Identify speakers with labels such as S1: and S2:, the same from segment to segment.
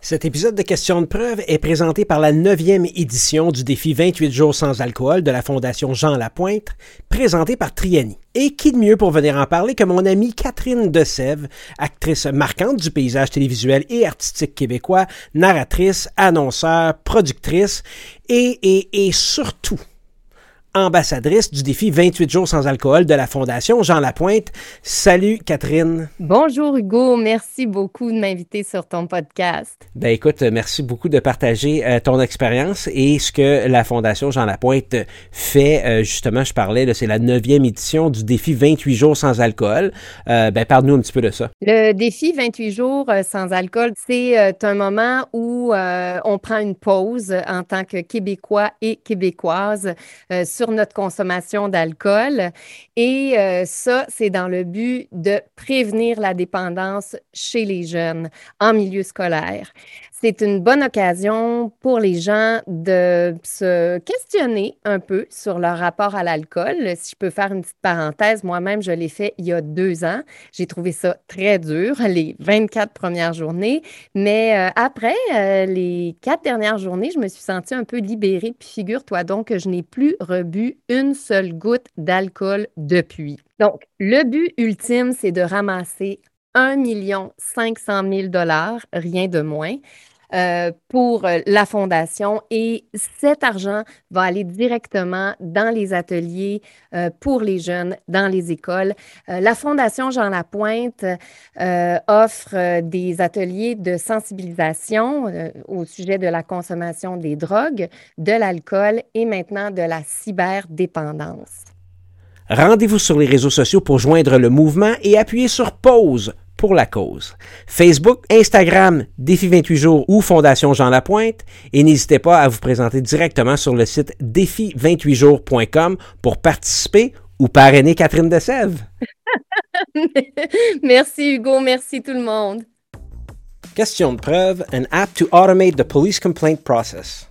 S1: Cet épisode de Questions de preuve est présenté par la neuvième édition du défi 28 jours sans alcool de la Fondation Jean Lapointe, présenté par Triani. Et qui de mieux pour venir en parler que mon amie Catherine Sèvres, actrice marquante du paysage télévisuel et artistique québécois, narratrice, annonceur, productrice et, et, et surtout ambassadrice du défi 28 jours sans alcool de la Fondation Jean Lapointe. Salut Catherine.
S2: Bonjour Hugo, merci beaucoup de m'inviter sur ton podcast.
S1: Ben écoute, merci beaucoup de partager euh, ton expérience et ce que la Fondation Jean Lapointe fait. Euh, justement, je parlais, c'est la neuvième édition du défi 28 jours sans alcool. Euh, ben parle-nous un petit peu de ça.
S2: Le défi 28 jours sans alcool, c'est un moment où on prend une pause en tant que Québécois et Québécoises sur notre consommation d'alcool. Et euh, ça, c'est dans le but de prévenir la dépendance chez les jeunes en milieu scolaire. C'est une bonne occasion pour les gens de se questionner un peu sur leur rapport à l'alcool. Si je peux faire une petite parenthèse, moi-même, je l'ai fait il y a deux ans. J'ai trouvé ça très dur, les 24 premières journées. Mais euh, après euh, les quatre dernières journées, je me suis sentie un peu libérée. Puis figure-toi donc que je n'ai plus rebu une seule goutte d'alcool depuis. Donc, le but ultime, c'est de ramasser 1 500 000 dollars, rien de moins. Euh, pour euh, la fondation et cet argent va aller directement dans les ateliers euh, pour les jeunes, dans les écoles. la fondation Jean Lapointe offre des ateliers de sensibilisation au sujet de la consommation des drogues, de l'alcool et maintenant de la cyberdépendance.
S1: Rendez-vous sur les réseaux sociaux pour joindre le mouvement et appuyer sur pause pour la cause. Facebook, Instagram, Défi 28 jours ou Fondation Jean Lapointe et n'hésitez pas à vous présenter directement sur le site défi28jours.com pour participer ou parrainer Catherine de Sèvres.
S2: merci Hugo, merci tout le monde.
S1: Question de preuve, an app to automate the police complaint process.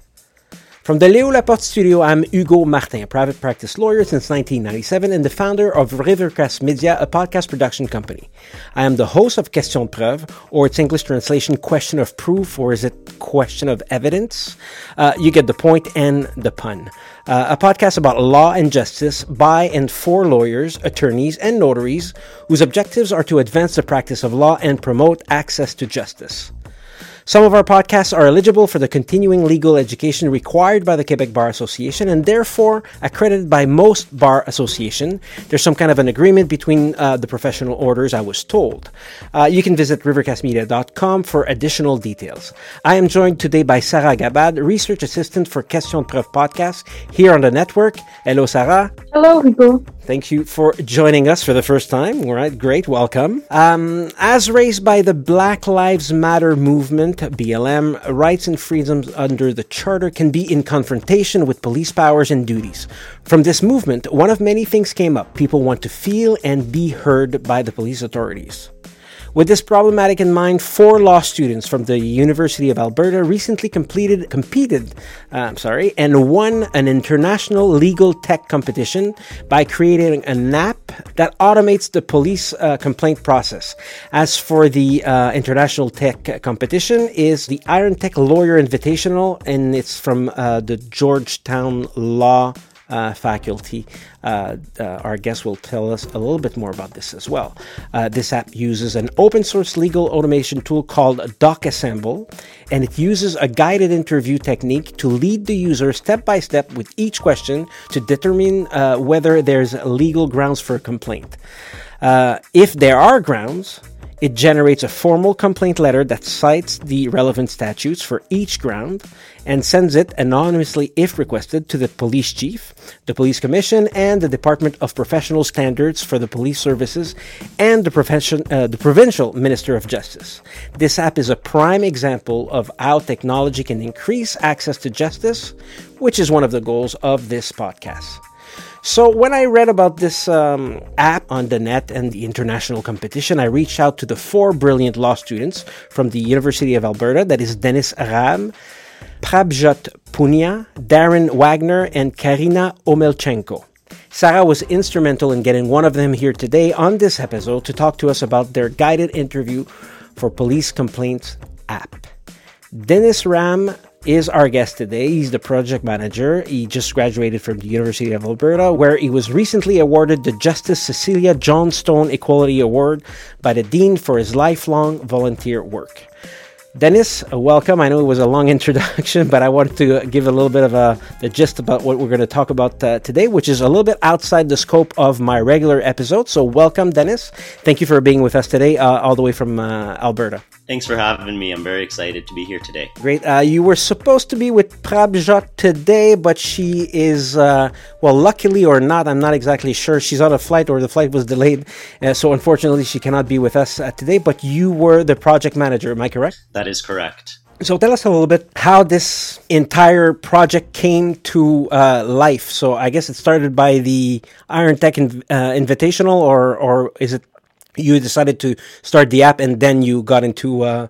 S1: From the Léo Laporte studio, I'm Hugo Martin, a private practice lawyer since 1997 and the founder of Rivercast Media, a podcast production company. I am the host of Question Preuve, or its English translation, Question of Proof, or is it Question of Evidence? Uh, you get the point and the pun. Uh, a podcast about law and justice by and for lawyers, attorneys, and notaries whose objectives are to advance the practice of law and promote access to justice. Some of our podcasts are eligible for the continuing legal education required by the Quebec Bar Association and therefore accredited by most bar association. There's some kind of an agreement between uh, the professional orders, I was told. Uh, you can visit rivercastmedia.com for additional details. I am joined today by Sarah Gabad, research assistant for Question de Preuve podcast here on the network. Hello, Sarah.
S3: Hello, Hugo.
S1: Thank you for joining us for the first time. All right, great, welcome. Um, as raised by the Black Lives Matter movement, BLM, rights and freedoms under the Charter can be in confrontation with police powers and duties. From this movement, one of many things came up. People want to feel and be heard by the police authorities. With this problematic in mind, four law students from the University of Alberta recently completed, competed, uh, I'm sorry, and won an international legal tech competition by creating an app that automates the police uh, complaint process. As for the uh, international tech competition, is the Iron Tech Lawyer Invitational, and it's from uh, the Georgetown Law uh, faculty. Uh, uh, our guest will tell us a little bit more about this as well. Uh, this app uses an open source legal automation tool called DocAssemble, and it uses a guided interview technique to lead the user step by step with each question to determine uh, whether there's legal grounds for a complaint. If there are grounds, it generates a formal complaint letter that cites the relevant statutes for each ground and sends it anonymously if requested to the police chief, the police commission, and the Department of Professional Standards for the Police Services and the, profession, uh, the provincial Minister of Justice. This app is a prime example of how technology can increase access to justice, which is one of the goals of this podcast. So, when I read about this um, app on the net and the international competition, I reached out to the four brilliant law students from the University of Alberta that is Dennis Ram, Prabjot Punia, Darren Wagner, and Karina Omelchenko. Sarah was instrumental in getting one of them here today on this episode to talk to us about their guided interview for Police Complaints app. Dennis Ram is our guest today. He's the project manager. He just graduated from the University of Alberta, where he was recently awarded the Justice Cecilia Johnstone Equality Award by the Dean for his lifelong volunteer work. Dennis, uh, welcome. I know it was a long introduction, but I wanted to give a little bit of a the gist about what we're going to talk about uh, today, which is a little bit outside the scope of my regular episode. So, welcome, Dennis. Thank you for being with us today, uh, all the way from uh, Alberta.
S3: Thanks for having me. I'm very excited to be here today.
S1: Great. Uh, you were supposed to be with Prabjot today, but she is, uh, well, luckily or not, I'm not exactly sure. She's on a flight or the flight was delayed. Uh, so unfortunately, she cannot be with us uh, today, but you were the project manager. Am I correct?
S3: That is correct.
S1: So tell us a little bit how this entire project came to uh, life. So I guess it started by the Iron Tech inv- uh, Invitational, or or is it you decided to start the app and then you got into uh,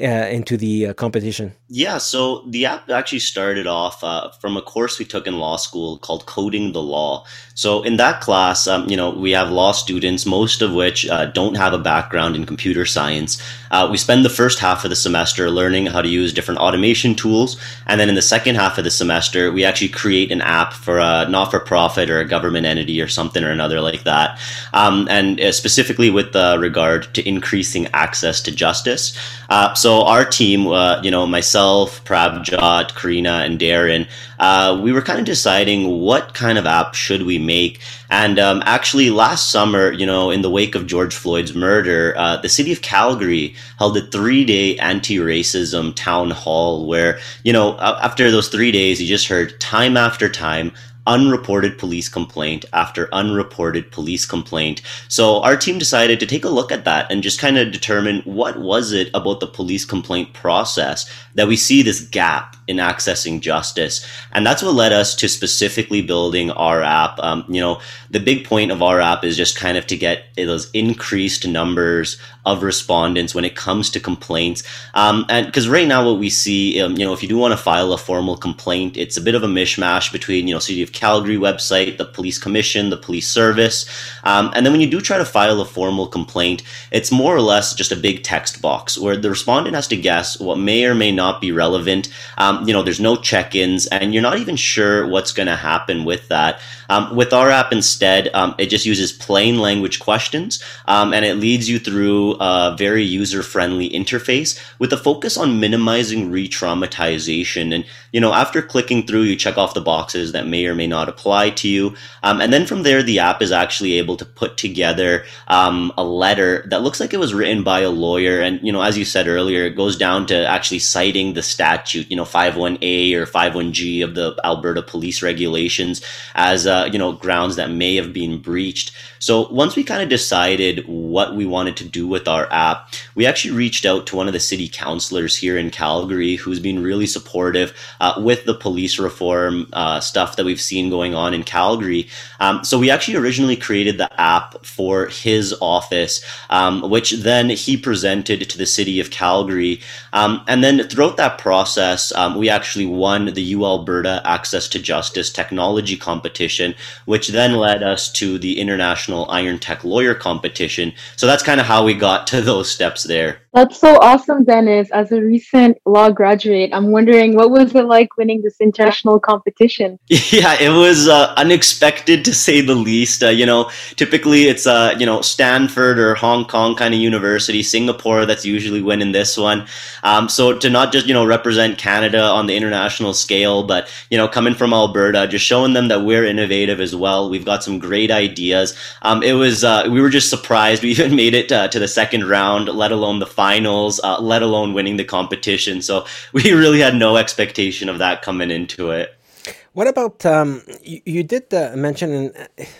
S1: uh, into the uh, competition?
S3: Yeah, so the app actually started off uh, from a course we took in law school called Coding the Law. So in that class, um, you know, we have law students, most of which uh, don't have a background in computer science. Uh, we spend the first half of the semester learning how to use different automation tools, and then in the second half of the semester, we actually create an app for a not-for-profit or a government entity or something or another like that, um, and uh, specifically with regard to increasing access to justice. Our team, you know, myself myself, Prabjot, Karina, and Darren, uh, we were kind of deciding what kind of app should we make. And um, actually, last summer, you know, in the wake of George Floyd's murder, uh, the city of Calgary held a three-day anti-racism town hall where, you know, after those three days, you just heard time after time unreported police complaint after unreported police complaint. So our team decided to take a look at that and just kind of determine what was it about the police complaint process that we see this gap in accessing justice. And that's what led us to specifically building our app. Um, you know, the big point of our app is just kind of to get those increased numbers of respondents when it comes to complaints. Um, and because right now what we see, um, you know, if you do want to file a formal complaint, it's a bit of a mishmash between, you know, City of Calgary website, the police commission, the police service. Um, and then when you do try to file a formal complaint, it's more or less just a big text box where the respondent has to guess what may or may not be relevant. Um, Um, you know, there's no check-ins and you're not even sure what's going to happen with that. Um, with our app instead, um, it just uses plain language questions um, and it leads you through a very user-friendly interface with a focus on minimizing re-traumatization. And, you know, after clicking through, you check off the boxes that may or may not apply to you. Um, and then from there, the app is actually able to put together um, a letter that looks like it was written by a lawyer. And, you know, as you said earlier, it goes down to actually citing the statute, you know, 51A or 51G of the Alberta police regulations as, uh, you know, grounds that may have been breached. So once we kind of decided what we wanted to do with our app, we actually reached out to one of the city councilors here in Calgary who's been really supportive uh, with the police reform uh, stuff that we've seen going on in Calgary. Um, so we actually originally created the app for his office, um, which then he presented to the city of Calgary. Um, and then throughout that process, um, we actually won the U Alberta Access to Justice Technology Competition, which then led us to the International Iron Tech Lawyer Competition. So that's kind of how we got to those steps there.
S4: That's so awesome, Dennis. As a recent law graduate, I'm wondering what was it like winning this international competition?
S3: Yeah, it was uh, unexpected to say the least. Uh, you know, typically it's uh, you know Stanford or Hong Kong kind of university, Singapore that's usually winning this one. Um, so to not just you know represent Canada on the international scale, but you know coming from Alberta, just showing them that we're innovative as well. We've got some great ideas. Um, it was uh, we were just surprised we even made it uh, to the second round, let alone the finals, uh, let alone winning the competition. So we really had no expectation of that coming into it.
S1: What about um, you, you? did uh, mention, and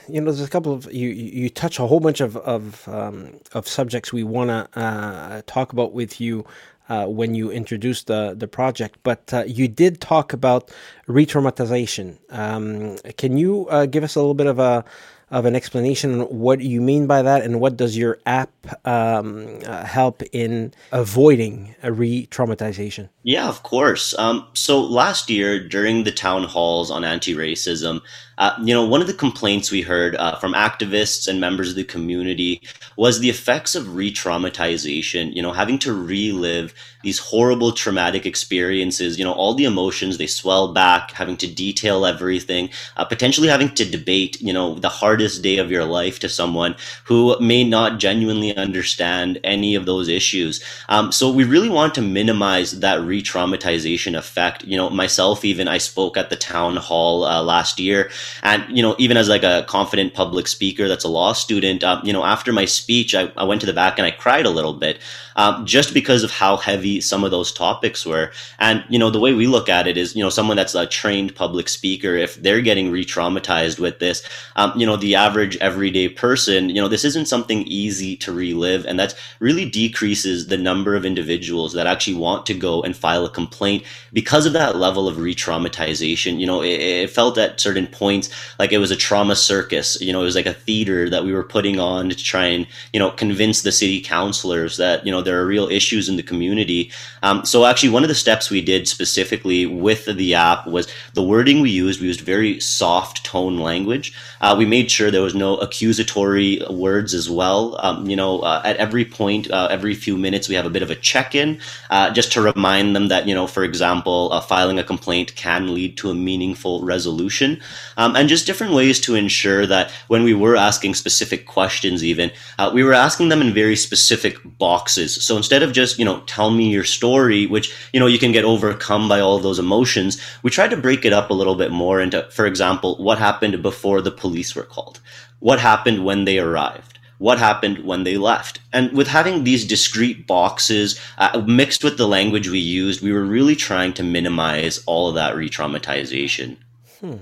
S1: you know, there's a couple of you. You touch a whole bunch of of, um, of subjects we want to uh, talk about with you uh, when you introduced the the project. But uh, you did talk about re-traumatization. Um, can you uh, give us a little bit of a of an explanation on what you mean by that and what does your app um, uh, help in avoiding a re-traumatization?
S3: Yeah, of course. Um, so last year during the town halls on anti-racism, uh, you know, one of the complaints we heard uh, from activists and members of the community was the effects of re-traumatization. You know, having to relive these horrible traumatic experiences. You know, all the emotions they swell back, having to detail everything, uh, potentially having to debate. You know, the hardest day of your life to someone who may not genuinely understand any of those issues. Um, so we really want to minimize that re-traumatization effect. You know, myself even I spoke at the town hall uh, last year and, you know, even as like a confident public speaker that's a law student, um, you know, after my speech, I, I, went to the back and I cried a little bit um, just because of how heavy some of those topics were. And, you know, the way we look at it is, you know, someone that's a trained public speaker, if they're getting re traumatized with this, um, you know, the average everyday person, you know, this isn't something easy to relive. And that really decreases the number of individuals that actually want to go and file a complaint because of that level of re traumatization. You know, it, it felt at certain points like it was a trauma circus. You know, it was like a theater that we were putting on to try and, you know, convince the city councilors that, you know, there are real issues in the community. Um, so actually, one of the steps we did specifically with the app was the wording we used. We used very soft tone language. Uh, we made sure there was no accusatory words as well. Um, you know, uh, at every point, uh, every few minutes, we have a bit of a check-in uh, just to remind them that, you know, for example, uh, filing a complaint can lead to a meaningful resolution, um, and just different ways to ensure that when we were asking specific questions, even uh, we were asking them in very specific boxes so instead of just, you know, tell me your story, which, you know, you can get overcome by all those emotions, we tried to break it up a little bit more into, for example, what happened before the police were called? What happened when they arrived? What happened when they left? And with having these discrete boxes uh, mixed with the language we used, we were really trying to minimize all of that re traumatization. Hmm.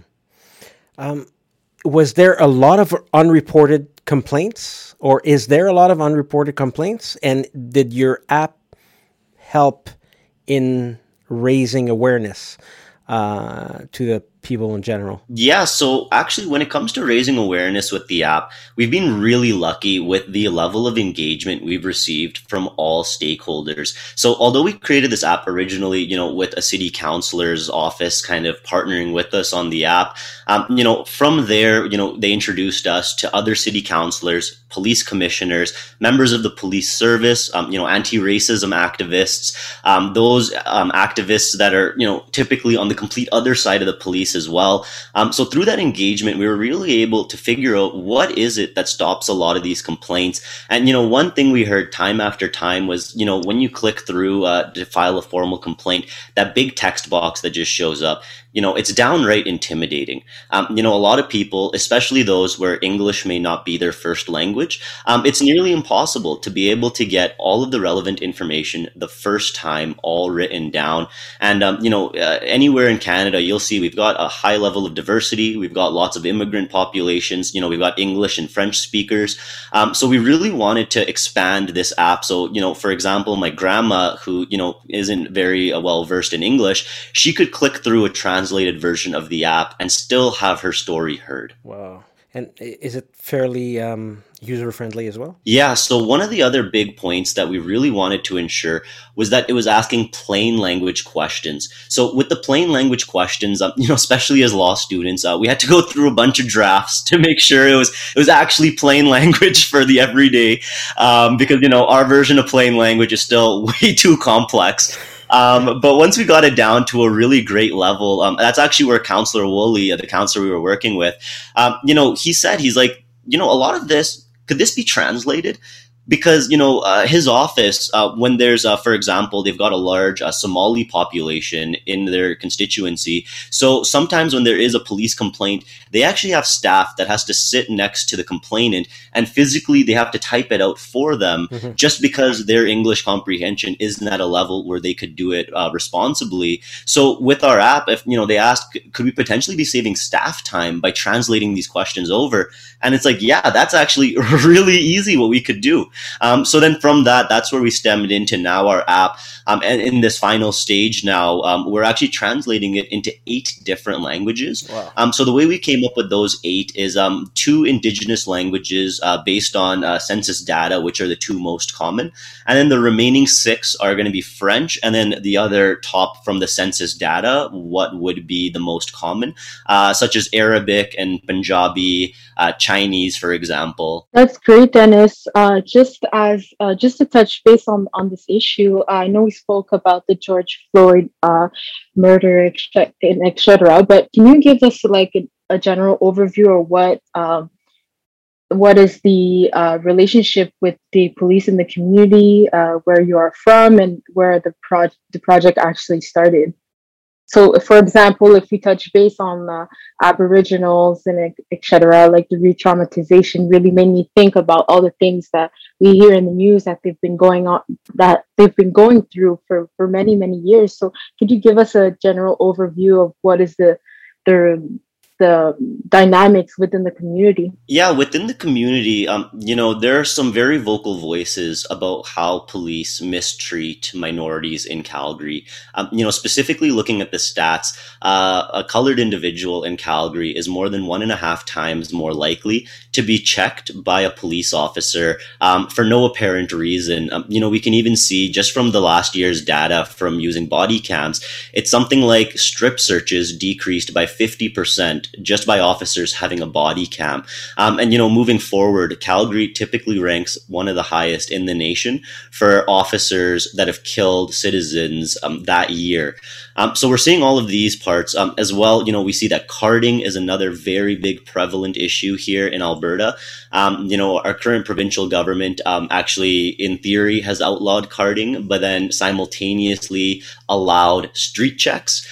S1: Um, was there a lot of unreported complaints, or is there a lot of unreported complaints? And did your app help in raising awareness uh, to the people in general?
S3: Yeah, so actually, when it comes to raising awareness with the app, we've been really lucky with the level of engagement we've received from all stakeholders. So, although we created this app originally, you know, with a city councilor's office kind of partnering with us on the app, um, you know, from there, you know, they introduced us to other city councilors, police commissioners, members of the police service, um, you know, anti-racism activists, um, those um, activists that are, you know, typically on the complete other side of the police as well. Um, so through that engagement, we were really able to figure out what is it that stops a lot of these complaints. And you know, one thing we heard time after time was, you know, when you click through uh, to file a formal complaint, that big text box that just shows up you know, it's downright intimidating. Um, you know, a lot of people, especially those where English may not be their first language, um, it's nearly impossible to be able to get all of the relevant information the first time, all written down. And, um, you know, uh, anywhere in Canada, you'll see we've got a high level of diversity. We've got lots of immigrant populations. You know, we've got English and French speakers. Um, so we really wanted to expand this app. So, you know, for example, my grandma, who, you know, isn't very uh, well versed in English, she could click through a trans translated version of the app and still have her story heard.
S1: Wow. And is it fairly um, user friendly as well?
S3: Yeah. So, one of the other big points that we really wanted to ensure was that it was asking plain language questions. So, with the plain language questions, um, you know, especially as law students, uh, we had to go through a bunch of drafts to make sure it was it was actually plain language for the everyday, um, because you know our version of plain language is still way too complex. Um, but once we got it down to a really great level, um, that's actually where Counselor Woolley, uh, the counselor we were working with, um, you know, he said, he's like, you know, a lot of this, could this be translated? Because you know uh, his office uh, when there's uh, for example they've got a large uh, somali population in their constituency. So sometimes when there is a police complaint they actually have staff that has to sit next to the complainant and physically they have to type it out for them mm-hmm. just because their english comprehension isn't at a level where they could do it uh, responsibly. So with our app if you know they ask could we potentially be saving staff time by translating these questions over? And it's like yeah that's actually really easy what we could do Um, so then from that, that's where we stemmed into now our app. Um, and in this final stage now, um, we're actually translating it into eight different languages. Wow. Um, so the way we came up with those eight is um, two indigenous languages uh, based on uh, census data, which are the two most common. And then the remaining six are going to be French. And then the other top from the census data, what would be the most common, uh, such as Arabic and Punjabi, uh, Chinese, for example.
S4: That's great, Dennis. Uh, just as uh, just to touch base on on this issue, I know we spoke about the George Floyd uh, murder, etc. But can you give us like a, a general overview of what um, what is the uh, relationship with the police in the community, uh, where you are from, and where the pro- the project actually started? So, for example, if we touch base on uh, Aboriginals and etc., like the re-traumatization really made me think about all the things that we hear in the news that they've been going on, that they've been going through for for many many years. So, could you give us a general overview of what is the the the dynamics within the community?
S3: Yeah, within the community, um, you know, there are some very vocal voices about how police mistreat minorities in Calgary. Um, you know, specifically looking at the stats, uh, a colored individual in Calgary is more than one and a half times more likely to be checked by a police officer um, for no apparent reason. Um, you know, we can even see just from the last year's data from using body cams, it's something like strip searches decreased by 50% just by officers having a body cam. Um, and, you know, moving forward, Calgary typically ranks one of the highest in the nation for officers that have killed citizens um, that year. Um, so we're seeing all of these parts um, as well. You know, we see that carding is another very big prevalent issue here in Alberta. Um, you know, our current provincial government um, actually, in theory, has outlawed carding, but then simultaneously allowed street checks,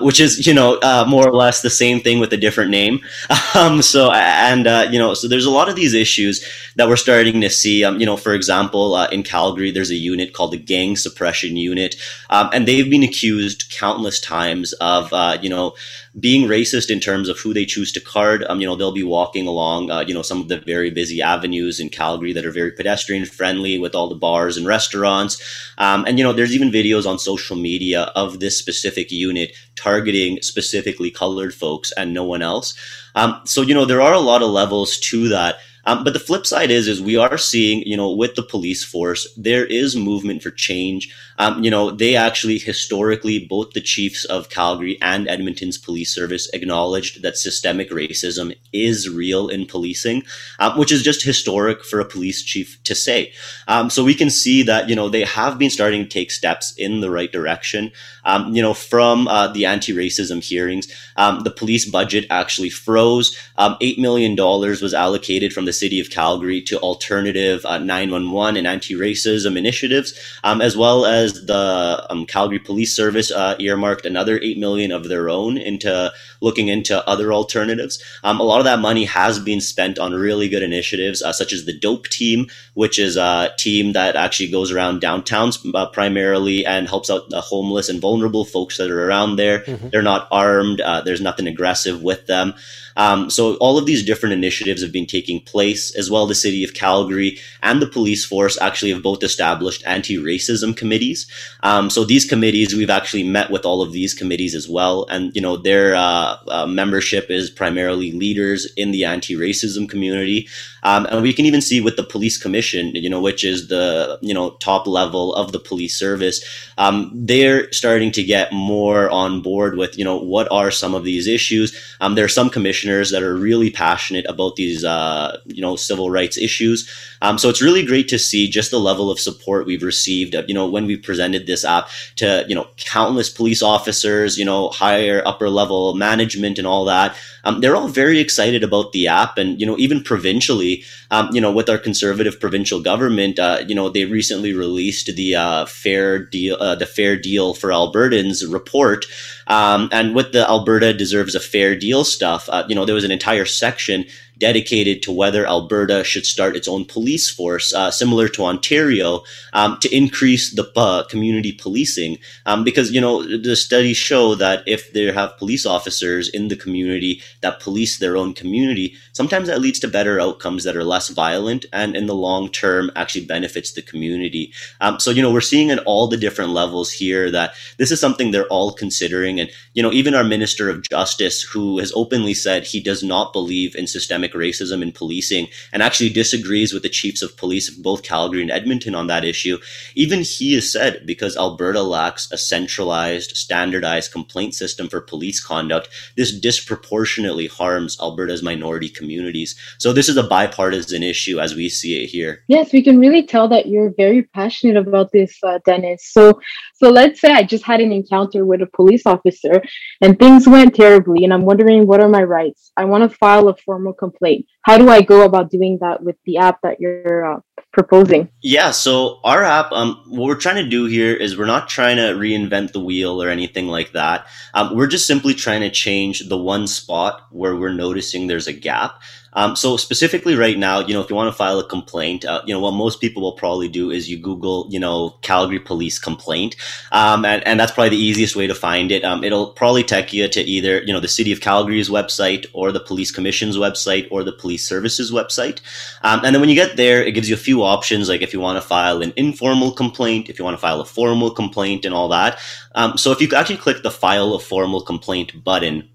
S3: which is, you know, uh, more or less the same thing with a different name. Um, so, and, uh, you know, so there's a lot of these issues that we're starting to see. Um, you know, for example, uh, in Calgary, there's a unit called the Gang Suppression Unit, um, and they've been accused countless times of uh, you know being racist in terms of who they choose to card. Um, you know they'll be walking along uh, you know some of the very busy avenues in Calgary that are very pedestrian friendly with all the bars and restaurants. Um, and you know there's even videos on social media of this specific unit targeting specifically colored folks and no one else. Um, so you know there are a lot of levels to that. Um, but the flip side is, is we are seeing, you know, with the police force, there is movement for change. Um, you know, they actually historically, both the chiefs of Calgary and Edmonton's police service acknowledged that systemic racism is real in policing, um, which is just historic for a police chief to say. Um, so we can see that, you know, they have been starting to take steps in the right direction. Um, you know, from uh, the anti-racism hearings, um, the police budget actually froze. $8 million was allocated from the city of Calgary to alternative uh, 911 and anti-racism initiatives, as well as the um, Calgary Police Service uh, earmarked another eight million of their own into looking into other alternatives. Um, a lot of that money has been spent on really good initiatives, uh, such as the DOAP Team, which is a team that actually goes around downtowns uh, primarily and helps out the homeless and vulnerable folks that are around there. Mm-hmm. They're not armed. Uh, there's nothing aggressive with them. Um, so all of these different initiatives have been taking place, as well. The city of Calgary and the police force actually have both established anti-racism committees. Um, so these committees, we've actually met with all of these committees as well, and you know their uh, uh, membership is primarily leaders in the anti-racism community, um, and we can even see with the police commission, you know, which is the you know top level of the police service, um, they're starting to get more on board with you know what are some of these issues. Um, there are some commissioners that are really passionate about these uh, you know civil rights issues. Um, so it's really great to see just the level of support we've received. You know, when we presented this app to you know countless police officers, you know, higher upper level management and all that. Um, they're all very excited about the app, and you know, even provincially, um, you know, with our conservative provincial government, uh, you know, they recently released the uh, fair deal, uh, the fair deal for Albertans report, um, and with the Alberta deserves a fair deal stuff, uh, you know, there was an entire section dedicated to whether Alberta should start its own police force, uh, similar to Ontario, um, to increase the uh, community policing. Um, because, you know, the studies show that if they have police officers in the community that police their own community, sometimes that leads to better outcomes that are less violent and in the long term actually benefits the community. Um, so, you know, we're seeing at all the different levels here that this is something they're all considering. And, you know, even our Minister of Justice, who has openly said he does not believe in systemic racism in policing and actually disagrees with the chiefs of police of both Calgary and Edmonton on that issue, even he has said because Alberta lacks a centralized, standardized complaint system for police conduct, this disproportionately harms Alberta's minority communities. So this is a bipartisan issue as we see it here.
S4: Yes, we can really tell that you're very passionate about this, uh, Dennis. So, so let's say I just had an encounter with a police officer and things went terribly, and I'm wondering what are my rights. I want to file a formal complaint. How do I go about doing that with the app that you're uh, proposing?
S3: Yeah, so our app, um, what we're trying to do here is we're not trying to reinvent the wheel or anything like that. Um, we're just simply trying to change the one spot where we're noticing there's a gap. Um, so specifically right now, you know, if you want to file a complaint, uh, you know, what most people will probably do is you Google, you know, Calgary police complaint. Um, and, and that's probably the easiest way to find it. Um, it'll probably take you to either, you know, the city of Calgary's website or the police commission's website or the police services website. Um, and then when you get there, it gives you a few options, like if you want to file an informal complaint, if you want to file a formal complaint and all that. Um, so if you actually click the file a formal complaint button,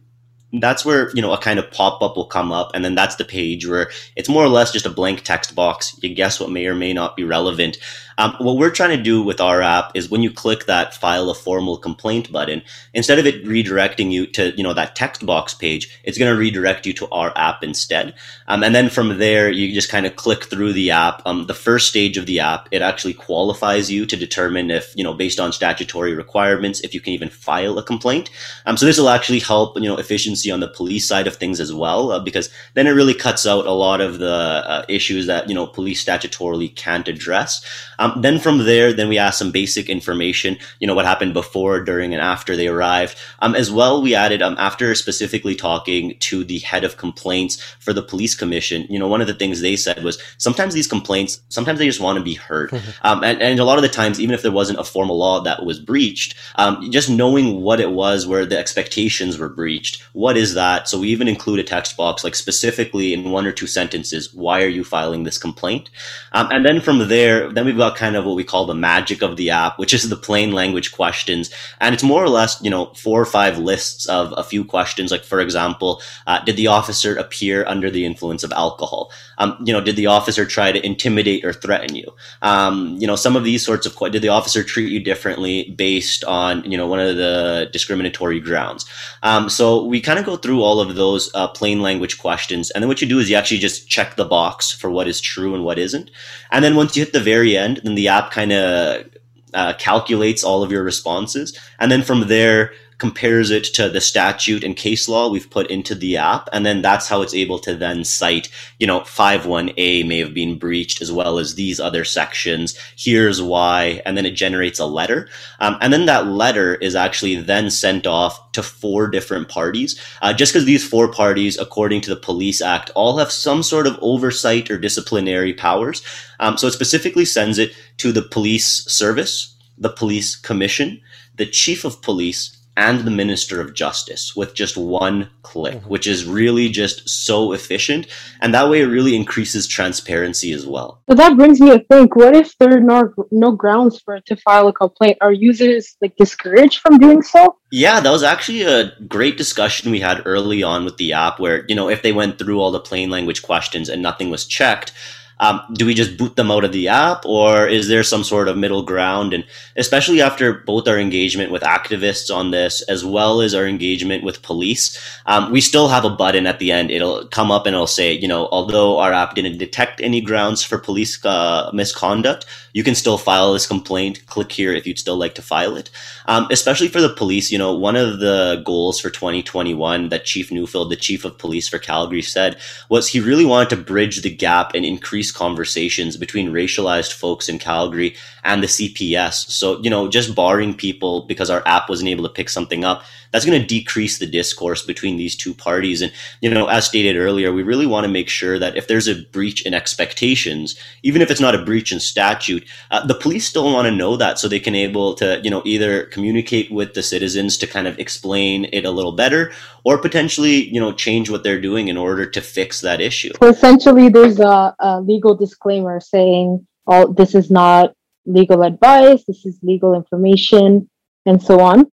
S3: that's where you know a kind of pop-up will come up and then that's the page where it's more or less just a blank text box. You guess what may or may not be relevant um, what we're trying to do with our app is when you click that file a formal complaint button instead of it redirecting you to you know that text box page it's going to redirect you to our app instead. Um, and then from there you just kind of click through the app. Um, the first stage of the app it actually qualifies you to determine if you know based on statutory requirements if you can even file a complaint. Um, so this will actually help you know efficiency on the police side of things as well, uh, because then it really cuts out a lot of the uh, issues that you know police statutorily can't address. Um, then from there, then we ask some basic information, you know what happened before, during, and after they arrived. Um, as well, we added um, after specifically talking to the head of complaints for the police commission. You know, one of the things they said was sometimes these complaints, sometimes they just want to be heard, um, and, and a lot of the times, even if there wasn't a formal law that was breached, um, just knowing what it was, where the expectations were breached, what what is that? So we even include a text box, like specifically in one or two sentences, why are you filing this complaint? Um, and then from there, then we've got kind of what we call the magic of the app, which is the plain language questions. And it's more or less, you know, four or five lists of a few questions. Like, for example, uh, did the officer appear under the influence of alcohol? Um, you know, did the officer try to intimidate or threaten you? Um, you know, some of these sorts of, did the officer treat you differently based on, you know, one of the discriminatory grounds? Um, so we kind of go through all of those uh, plain language questions, and then what you do is you actually just check the box for what is true and what isn't. And then once you hit the very end, then the app kind of uh, calculates all of your responses, and then from there compares it to the statute and case law we've put into the app and then that's how it's able to then cite you know 51a may have been breached as well as these other sections. Here's why and then it generates a letter. Um, and then that letter is actually then sent off to four different parties. Uh, just because these four parties according to the police act all have some sort of oversight or disciplinary powers. Um, so it specifically sends it to the police service the police commission the chief of police and the Minister of Justice with just one click, mm-hmm. which is really just so efficient. And that way it really increases transparency as well.
S4: So that brings me to think what if there are no, no grounds for to file a complaint? Are users like discouraged from doing so?
S3: Yeah, that was actually a great discussion we had early on with the app where, you know, if they went through all the plain language questions and nothing was checked, um, do we just boot them out of the app or is there some sort of middle ground? And especially after both our engagement with activists on this as well as our engagement with police, um, we still have a button at the end. It'll come up and it'll say, you know, although our app didn't detect any grounds for police uh, misconduct, you can still file this complaint. Click here if you'd still like to file it. Um, especially for the police, you know, one of the goals for 2021 that Chief Neufeld, the chief of police for Calgary, said was he really wanted to bridge the gap and increase conversations between racialized folks in Calgary and the CPS. So, you know, just barring people because our app wasn't able to pick something up, that's going to decrease the discourse between these two parties. And, you know, as stated earlier, we really want to make sure that if there's a breach in expectations, even if it's not a breach in statute, uh, the police still want to know that so they can able to, you know, either communicate with the citizens to kind of explain it a little better or potentially, you know, change what they're doing in order to fix that issue.
S4: So essentially, there's a, a legal disclaimer saying, "Oh, this is not legal advice. This is legal information," and so on.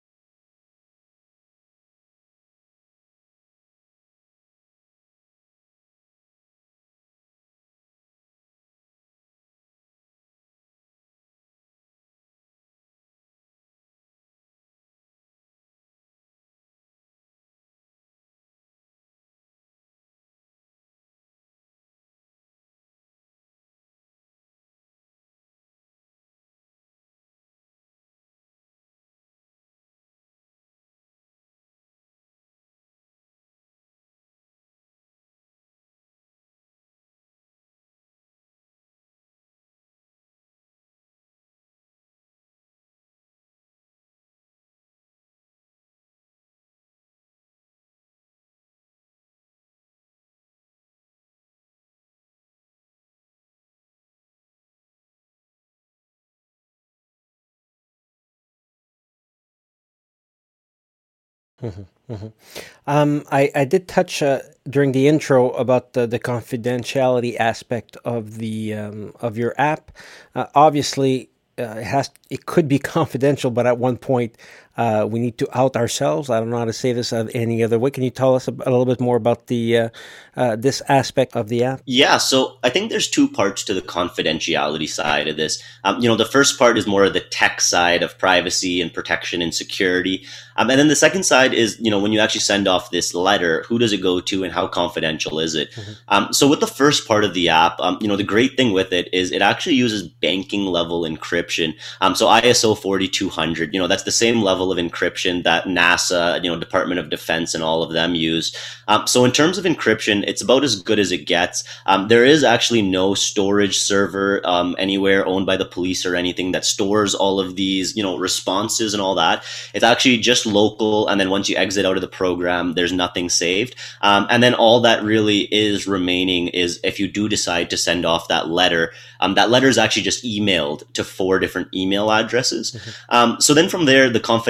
S1: Um, I, I did touch uh, during the intro about the, the confidentiality aspect of the um, of your app. Uh, obviously, uh, it has it could be confidential, but at one point uh, we need to out ourselves. I don't know how to say this any other way. Can you tell us a, a little bit more about the uh, uh, this aspect of the app?
S3: Yeah, so I think there's two parts to the confidentiality side of this. Um, you know, the first part is more of the tech side of privacy and protection and security, um, and then the second side is you know when you actually send off this letter, who does it go to and how confidential is it? Mm-hmm. Um, so with the first part of the app, um, you know, the great thing with it is it actually uses banking level encryption. Um, so ISO 4200, you know, that's the same level of encryption that NASA, you know, Department of Defense, and all of them use. Um, so in terms of encryption, it's about as good as it gets. Um, there is actually no storage server um, anywhere owned by the police or anything that stores all of these, you know, responses and all that. It's actually just local, and then once you exit out of the program, there's nothing saved. Um, and then all that really is remaining is if you do decide to send off that letter, um, that letter is actually just emailed to four different email addresses. Mm-hmm. Um, so then from there, the confidentiality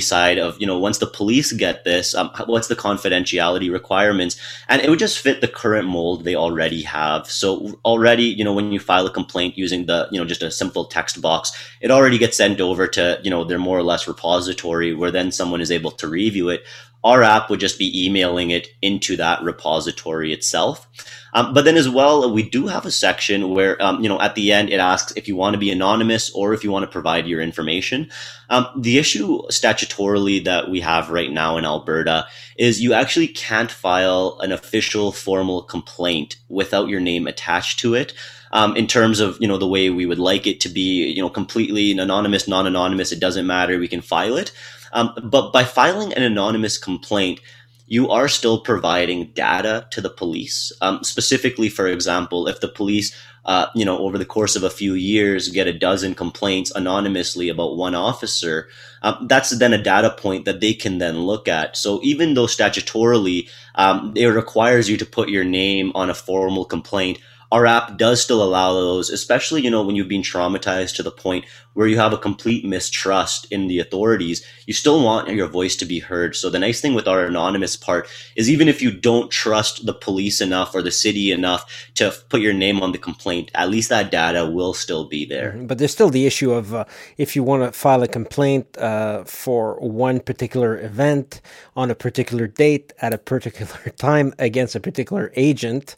S3: side of, you know, once the police get this, um, what's the confidentiality requirements? And it would just fit the current mold they already have. So already, you know, when you file a complaint using the, you know, just a simple text box, it already gets sent over to, you know, their more or less repository where then someone is able to review it our app would just be emailing it into that repository itself. Um, but then as well, we do have a section where, um, you know, at the end it asks if you want to be anonymous or if you want to provide your information. Um, the issue statutorily that we have right now in Alberta is you actually can't file an official formal complaint without your name attached to it. Um, in terms of you know the way we would like it to be you know completely anonymous non-anonymous it doesn't matter we can file it um, but by filing an anonymous complaint, you are still providing data to the police. Um, specifically, for example, if the police, uh, you know, over the course of a few years get a dozen complaints anonymously about one officer, um, that's then a data point that they can then look at. So even though statutorily um, it requires you to put your name on a formal complaint, our app does still allow those, especially, you know, when you've been traumatized to the point where you have a complete mistrust in the authorities, you still want your voice to be heard. So the nice thing with our anonymous part is even if you don't trust the police enough or the city enough to put your name on the complaint, at least that data will still be there.
S1: Mm-hmm. But there's still the issue of uh, if you want to file a complaint uh, for one particular event on a particular date at a particular time against a particular agent,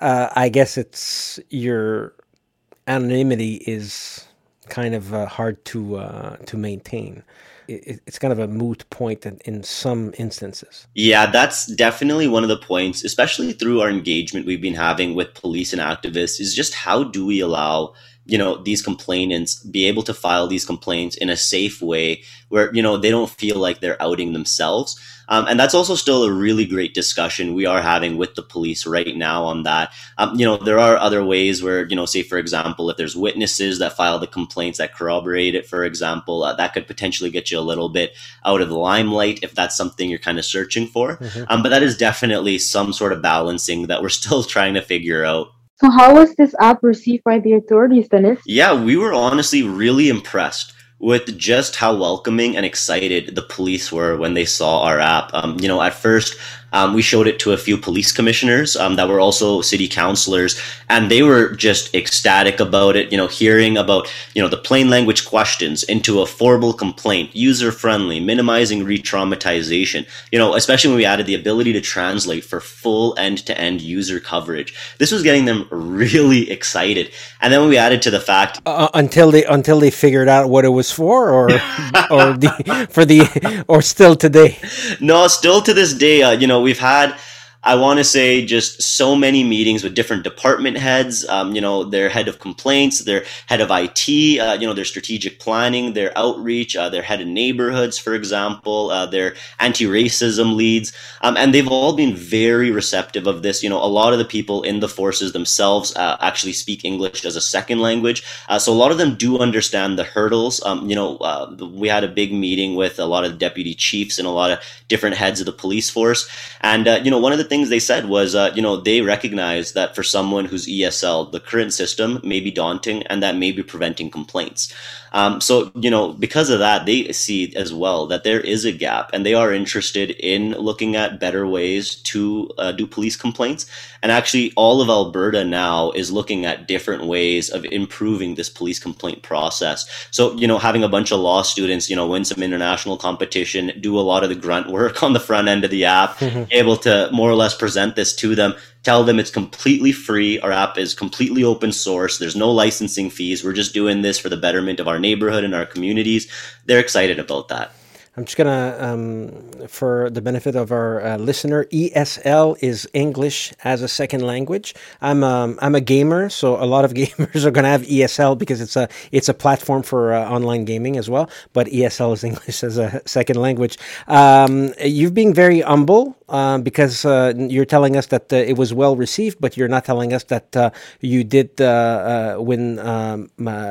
S1: uh, I guess it's your anonymity is kind of uh, hard to uh, to maintain. It, it's kind of a moot point in, in some instances.
S3: Yeah, that's definitely one of the points, especially through our engagement we've been having with police and activists, is just how do we allow you know these complainants be able to file these complaints in a safe way where you know they don't feel like they're outing themselves um, and that's also still a really great discussion we are having with the police right now on that. Um, you know, there are other ways where, you know, say, for example, if there's witnesses that file the complaints that corroborate it, for example, uh, that could potentially get you a little bit out of the limelight if that's something you're kind of searching for. Mm-hmm. Um, but that is definitely some sort of balancing that we're still trying to figure out.
S4: So, how was this app received by the authorities, Dennis?
S3: Yeah, we were honestly really impressed with just how welcoming and excited the police were when they saw our app. Um, you know, at first, um, we showed it to a few police commissioners um, that were also city councilors, and they were just ecstatic about it. You know, hearing about you know the plain language questions into a formal complaint, user friendly, minimizing re-traumatization. You know, especially when we added the ability to translate for full end-to-end user coverage. This was getting them really excited. And then we added to the fact
S1: uh, uh until they until they figured out what it was for, or or the for the or still today.
S3: No, still to this day, uh, you know know, we've had I want to say just so many meetings with different department heads. Um, you know, their head of complaints, their head of IT, uh, you know, their strategic planning, their outreach, uh, their head of neighborhoods, for example, uh, their anti-racism leads, um, and they've all been very receptive of this. You know, a lot of the people in the forces themselves uh, actually speak English as a second language, uh, so a lot of them do understand the hurdles. Um, you know, uh, we had a big meeting with a lot of deputy chiefs and a lot of different heads of the police force, and you know, one of the things they said was, uh, you know, they recognize that for someone who's ESL, the current system may be daunting and that may be preventing complaints. Um, so, you know, because of that, they see as well that there is a gap and they are interested in looking at better ways to uh, do police complaints. And actually, all of Alberta now is looking at different ways of improving this police complaint process. So, you know, having a bunch of law students, you know, win some international competition, do a lot of the grunt work on the front end of the app, able to more or less present this to them tell them it's completely free. Our app is completely open source. There's no licensing fees. We're just doing this for the betterment of our neighborhood and our communities. They're excited about that.
S1: I'm just gonna, um, for the benefit of our uh, listener, ESL is English as a second language. I'm um, I'm a gamer, so a lot of gamers are gonna have ESL because it's a it's a platform for uh, online gaming as well. But ESL is English as a second language. Um, you've been very humble uh, because uh, you're telling us that uh, it was well received, but you're not telling us that uh, you did when um,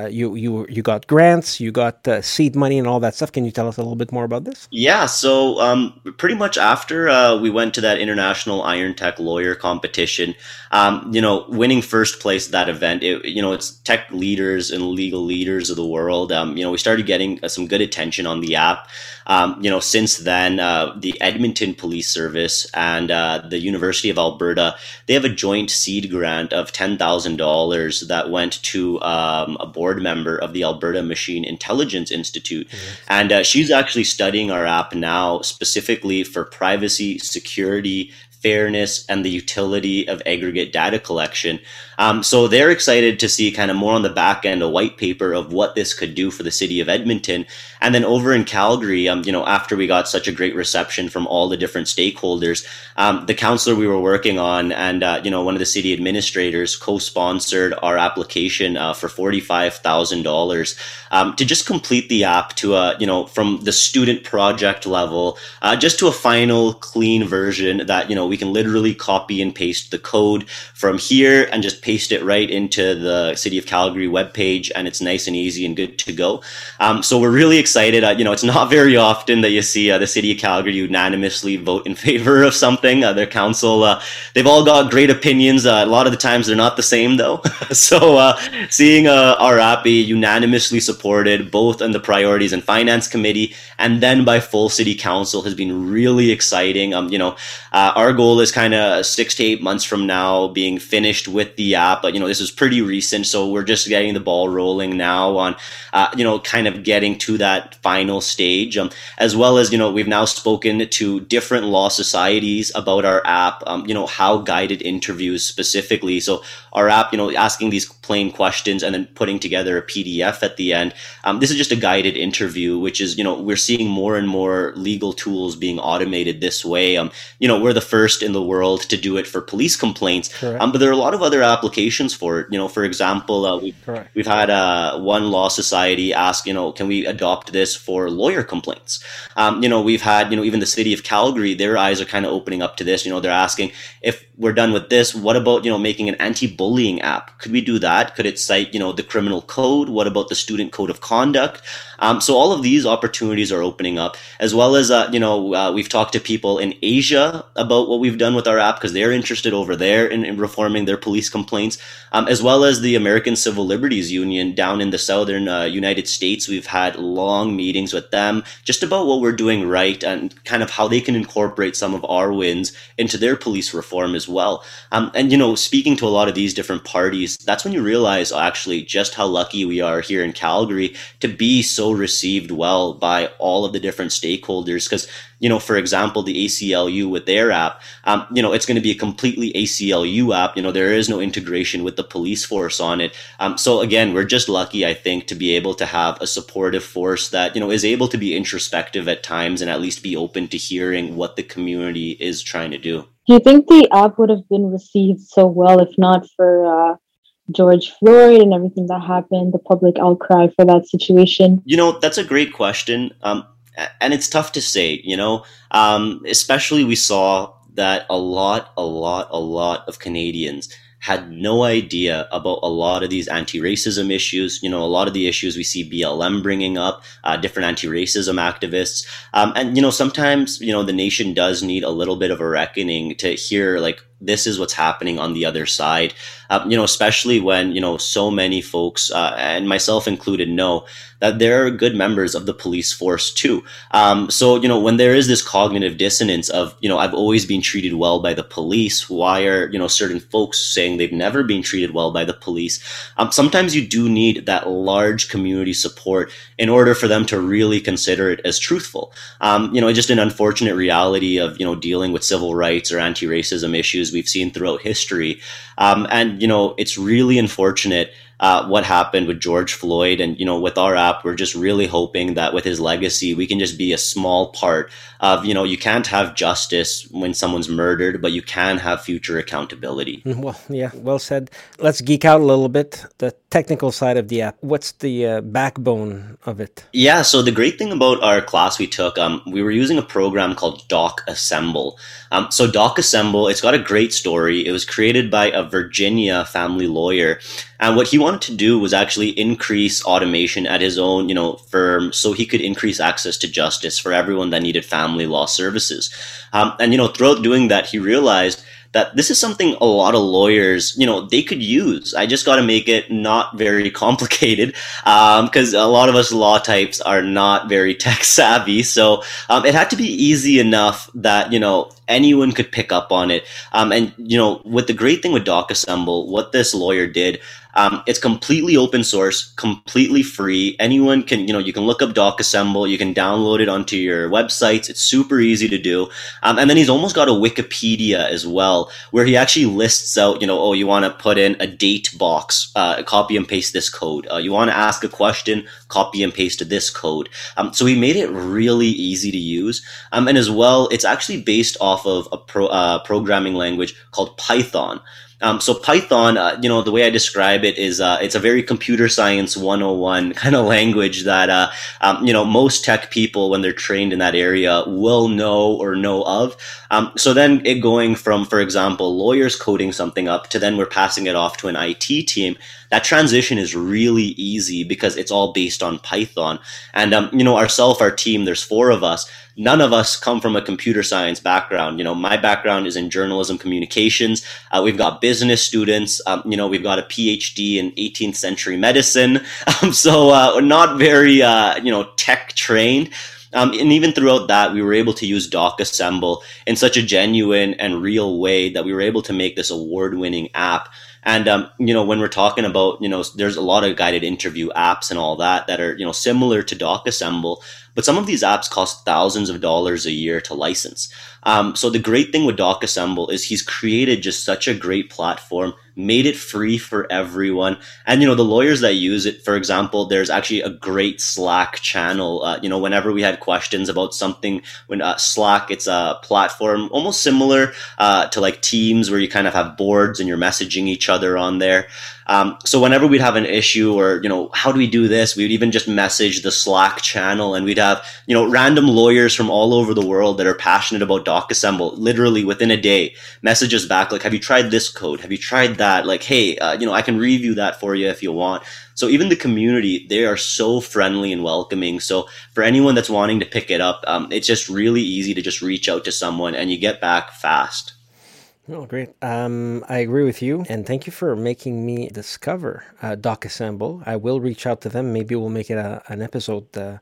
S1: you you you got grants, you got seed money, and all that stuff. Can you tell us a little bit more about? this?
S3: Yeah, so um, pretty much after uh, we went to that international Iron Tech lawyer competition, um, you know, winning first place at that event, it, you know, it's tech leaders and legal leaders of the world. Um, you know, we started getting uh, some good attention on the app. Um, you know, since then, uh, the Edmonton Police Service and uh, the University of Alberta, they have a joint seed grant of $10,000 that went to um, a board member of the Alberta Machine Intelligence Institute. Mm-hmm. And uh, she's actually studying our app now specifically for privacy, security, fairness and the utility of aggregate data collection. Um, so they're excited to see kind of more on the back end a white paper of what this could do for the city of Edmonton. And then over in Calgary, um, you know, after we got such a great reception from all the different stakeholders, um, the councillor we were working on and, uh, you know, one of the city administrators co-sponsored our application uh, for $45,000 um, to just complete the app to a, you know, from the student project level, uh, just to a final clean version that, you know, we can literally copy and paste the code from here and just paste it right into the City of Calgary webpage, and it's nice and easy and good to go. Um, so we're really excited. Uh, you know, it's not very often that you see uh, the City of Calgary unanimously vote in favor of something. Uh, their council, uh, they've all got great opinions. Uh, a lot of the times they're not the same, though. so uh, seeing our app be unanimously supported, both in the Priorities and Finance Committee and then by full City Council, has been really exciting. Um, you know, our goal is kind of six to eight months from now being finished with the app. But, you know, this is pretty recent. So we're just getting the ball rolling now on, uh, you know, kind of getting to that final stage. Um, as well as, you know, we've now spoken to different law societies about our app, um, you know, how guided interviews specifically. So our app, you know, asking these plain questions and then putting together a PDF at the end. Um, this is just a guided interview, which is, you know, we're seeing more and more legal tools being automated this way. Um, you know, we're the first first in the world to do it for police complaints. Um, but there are a lot of other applications for it. You know, for example, uh, we've, we've had uh, one law society ask, you know, can we adopt this for lawyer complaints? Um, you know, we've had, you know, even the city of Calgary, their eyes are kind of opening up to this. You know, they're asking if we're done with this, what about, you know, making an anti-bullying app? Could we do that? Could it cite, you know, the criminal code? What about the student code of conduct? Um, so all of these opportunities are opening up, as well as uh, you know uh, we've talked to people in Asia about what we've done with our app because they're interested over there in, in reforming their police complaints, um, as well as the American Civil Liberties Union down in the southern uh, United States. We've had long meetings with them just about what we're doing right and kind of how they can incorporate some of our wins into their police reform as well. Um, and you know, speaking to a lot of these different parties, that's when you realize actually just how lucky we are here in Calgary to be so received well by all of the different stakeholders because you know for example the aclu with their app um, you know it's going to be a completely aclu app you know there is no integration with the police force on it um, so again we're just lucky i think to be able to have a supportive force that you know is able to be introspective at times and at least be open to hearing what the community is trying to do
S4: do you think the app would have been received so well if not for uh, George Floyd and everything that happened, the public outcry for that situation?
S3: You know, that's a great question. Um, and it's tough to say, you know, um, especially we saw that a lot, a lot, a lot of Canadians had no idea about a lot of these anti-racism issues. You know, a lot of the issues we see BLM bringing up, uh, different anti-racism activists, um, and you know, sometimes you know the nation does need a little bit of a reckoning to hear like this is what's happening on the other side. Um, you know, especially when you know so many folks, uh, and myself included, know that there are good members of the police force too. Um, so you know, when there is this cognitive dissonance of you know I've always been treated well by the police, why are you know certain folks saying they've never been treated well by the police? Um, sometimes you do need that large community support in order for them to really consider it as truthful. Um, you know, just an unfortunate reality of you know dealing with civil rights or anti-racism issues we've seen throughout history. Um, and, you know, it's really unfortunate uh, what happened with George Floyd. And, you know, with our app, we're just really hoping that with his legacy, we can just be a small part of, you know, you can't have justice when someone's murdered, but you can have future accountability.
S1: Well, yeah, well said. Let's geek out a little bit. The technical side of the app. What's the uh, backbone of it?
S3: Yeah, so the great thing about our class we took, um, we were using a program called DocAssemble. Um, so DocAssemble, it's got a great story. It was created by a Virginia family lawyer, and what he wanted to do was actually increase automation at his own, you know, firm, so he could increase access to justice for everyone that needed family law services. Um, and you know, throughout doing that, he realized that this is something a lot of lawyers, you know, they could use. I just got to make it not very complicated because um, a lot of us law types are not very tech savvy. So um, it had to be easy enough that, you know, anyone could pick up on it. Um, and, you know, with the great thing with DocAssemble, what this lawyer did um, it's completely open source, completely free. Anyone can, you know, you can look up DocAssemble, you can download it onto your websites. It's super easy to do. Um, and then he's almost got a Wikipedia as well, where he actually lists out, you know, oh, you want to put in a date box, uh, copy and paste this code. Uh, you want to ask a question, copy and paste this code. Um, so he made it really easy to use. Um, and as well, it's actually based off of a pro, uh, programming language called Python. Um, so Python, uh, you know, the way I describe it is uh, it's a very computer science 101 kind of language that, uh, um, you know, most tech people, when they're trained in that area, will know or know of. Um, so then it going from, for example, lawyers coding something up to then we're passing it off to an IT team that transition is really easy because it's all based on Python. And, um, you know, ourselves, our team, there's four of us. None of us come from a computer science background. You know, my background is in journalism communications. Uh, we've got business students. Um, you know, we've got a PhD in 18th century medicine. Um, so, uh, not very, uh, you know, tech trained. Um, and even throughout that, we were able to use DocAssemble in such a genuine and real way that we were able to make this award winning app and um, you know, when we're talking about, you know, there's a lot of guided interview apps and all that that are, you know, similar to DocAssemble, but some of these apps cost thousands of dollars a year to license. Um, so the great thing with DocAssemble is he's created just such a great platform made it free for everyone. And, you know, the lawyers that use it, for example, there's actually a great Slack channel. Uh, you know, whenever we had questions about something, when uh, Slack, it's a platform almost similar uh, to like Teams where you kind of have boards and you're messaging each other on there. Um, so whenever we'd have an issue or, you know, how do we do this? We would even just message the Slack channel and we'd have, you know, random lawyers from all over the world that are passionate about DocAssemble literally within a day messages back like, have you tried this code? Have you tried that? like hey uh, you know i can review that for you if you want so even the community they are so friendly and welcoming so for anyone that's wanting to pick it up um, it's just really easy to just reach out to someone and you get back fast
S1: Oh, great. Um, I agree with you. And thank you for making me discover uh, DocAssemble. I will reach out to them. Maybe we'll make it a, an episode uh,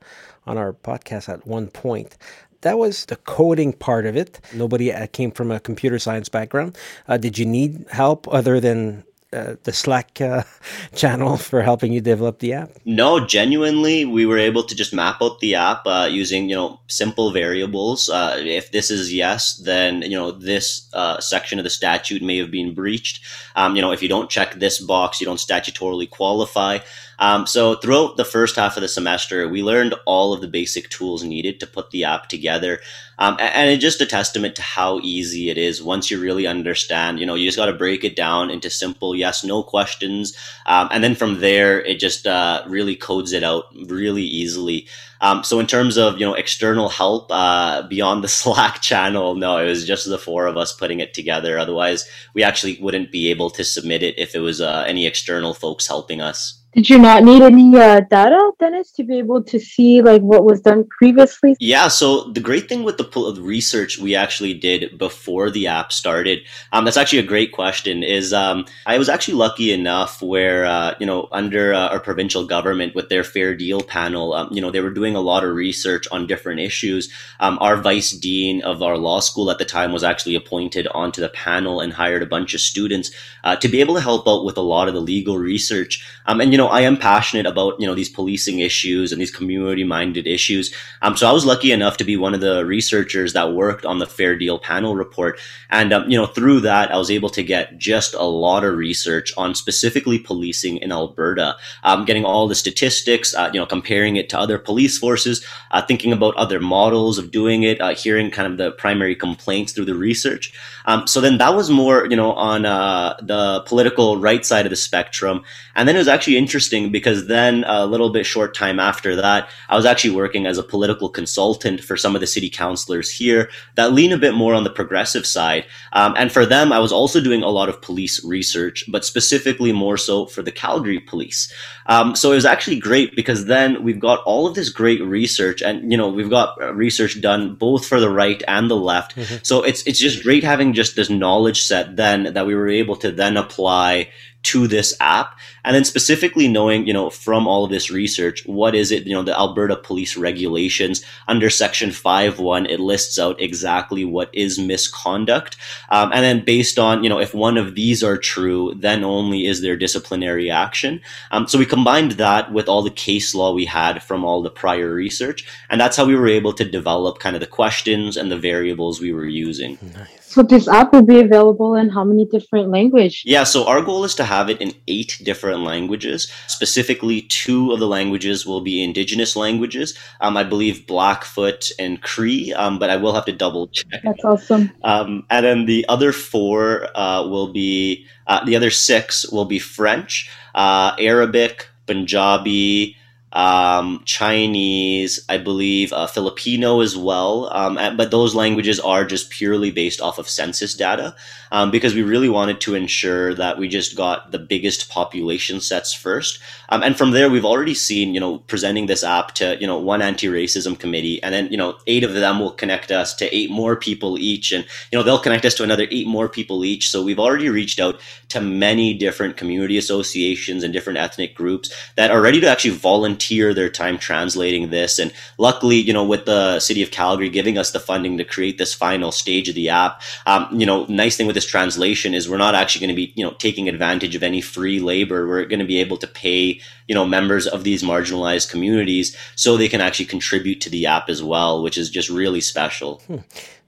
S1: on our podcast at one point that was the coding part of it. Nobody uh, came from a computer science background. Uh, did you need help other than uh, the Slack uh, channel for helping you develop the app?
S3: No, genuinely, we were able to just map out the app uh, using you know simple variables. Uh, if this is yes, then you know this uh, section of the statute may have been breached. Um, you know, if you don't check this box, you don't statutorily qualify. Um, so throughout the first half of the semester, we learned all of the basic tools needed to put the app together. Um, and it's just a testament to how easy it is once you really understand. You know, you just got to break it down into simple yes, no questions. Um, and then from there, it just uh, really codes it out really easily. Um, so in terms of you know external help uh, beyond the Slack channel, no, it was just the four of us putting it together. Otherwise, we actually wouldn't be able to submit it if it was uh, any external folks helping us.
S4: Did you not need any uh, data, Dennis, to be able to see like what was done previously?
S3: Yeah. So the great thing with the research we actually did before the app started, um, that's actually a great question. Is um, I was actually lucky enough where uh, you know under uh, our provincial government with their fair deal panel, um, you know they were doing a lot of research on different issues. Um, our vice dean of our law school at the time was actually appointed onto the panel and hired a bunch of students uh, to be able to help out with a lot of the legal research. Um, and you know know, I am passionate about, you know, these policing issues and these community minded issues. Um, so I was lucky enough to be one of the researchers that worked on the Fair Deal panel report. And, um, you know, through that, I was able to get just a lot of research on specifically policing in Alberta, um, getting all the statistics, uh, you know, comparing it to other police forces, uh, thinking about other models of doing it, uh, hearing kind of the primary complaints through the research. Um, so then that was more, you know, on uh, the political right side of the spectrum. And then it was actually interesting because then a little bit short time after that, I was actually working as a political consultant for some of the city councilors here that lean a bit more on the progressive side. Um, and for them, I was also doing a lot of police research, but specifically more so for the Calgary police. Um, so it was actually great because then we've got all of this great research, and you know we've got research done both for the right and the left. Mm-hmm. So it's it's just great having just this knowledge set then that we were able to then apply to this app and then specifically knowing you know from all of this research what is it you know the alberta police regulations under section 5.1 it lists out exactly what is misconduct um, and then based on you know if one of these are true then only is there disciplinary action um, so we combined that with all the case law we had from all the prior research and that's how we were able to develop kind of the questions and the variables we were using
S4: nice. So this app will be available in how many different languages?
S3: Yeah, so our goal is to have it in eight different languages. Specifically, two of the languages will be indigenous languages. Um, I believe Blackfoot and Cree, um, but I will have to double check.
S4: That's awesome.
S3: Um, and then the other four uh, will be uh, the other six will be French, uh, Arabic, Punjabi um, Chinese, I believe, uh, Filipino as well. Um, but those languages are just purely based off of census data um, because we really wanted to ensure that we just got the biggest population sets first. Um, and from there, we've already seen, you know, presenting this app to, you know, one anti-racism committee, and then, you know, eight of them will connect us to eight more people each, and you know, they'll connect us to another eight more people each. So we've already reached out to many different community associations and different ethnic groups that are ready to actually volunteer volunteer their time translating this. And luckily, you know, with the city of Calgary giving us the funding to create this final stage of the app, um, you know, nice thing with this translation is we're not actually going to be, you know, taking advantage of any free labor. We're going to be able to pay, you know, members of these marginalized communities so they can actually contribute to the app as well, which is just really special.
S1: Hmm.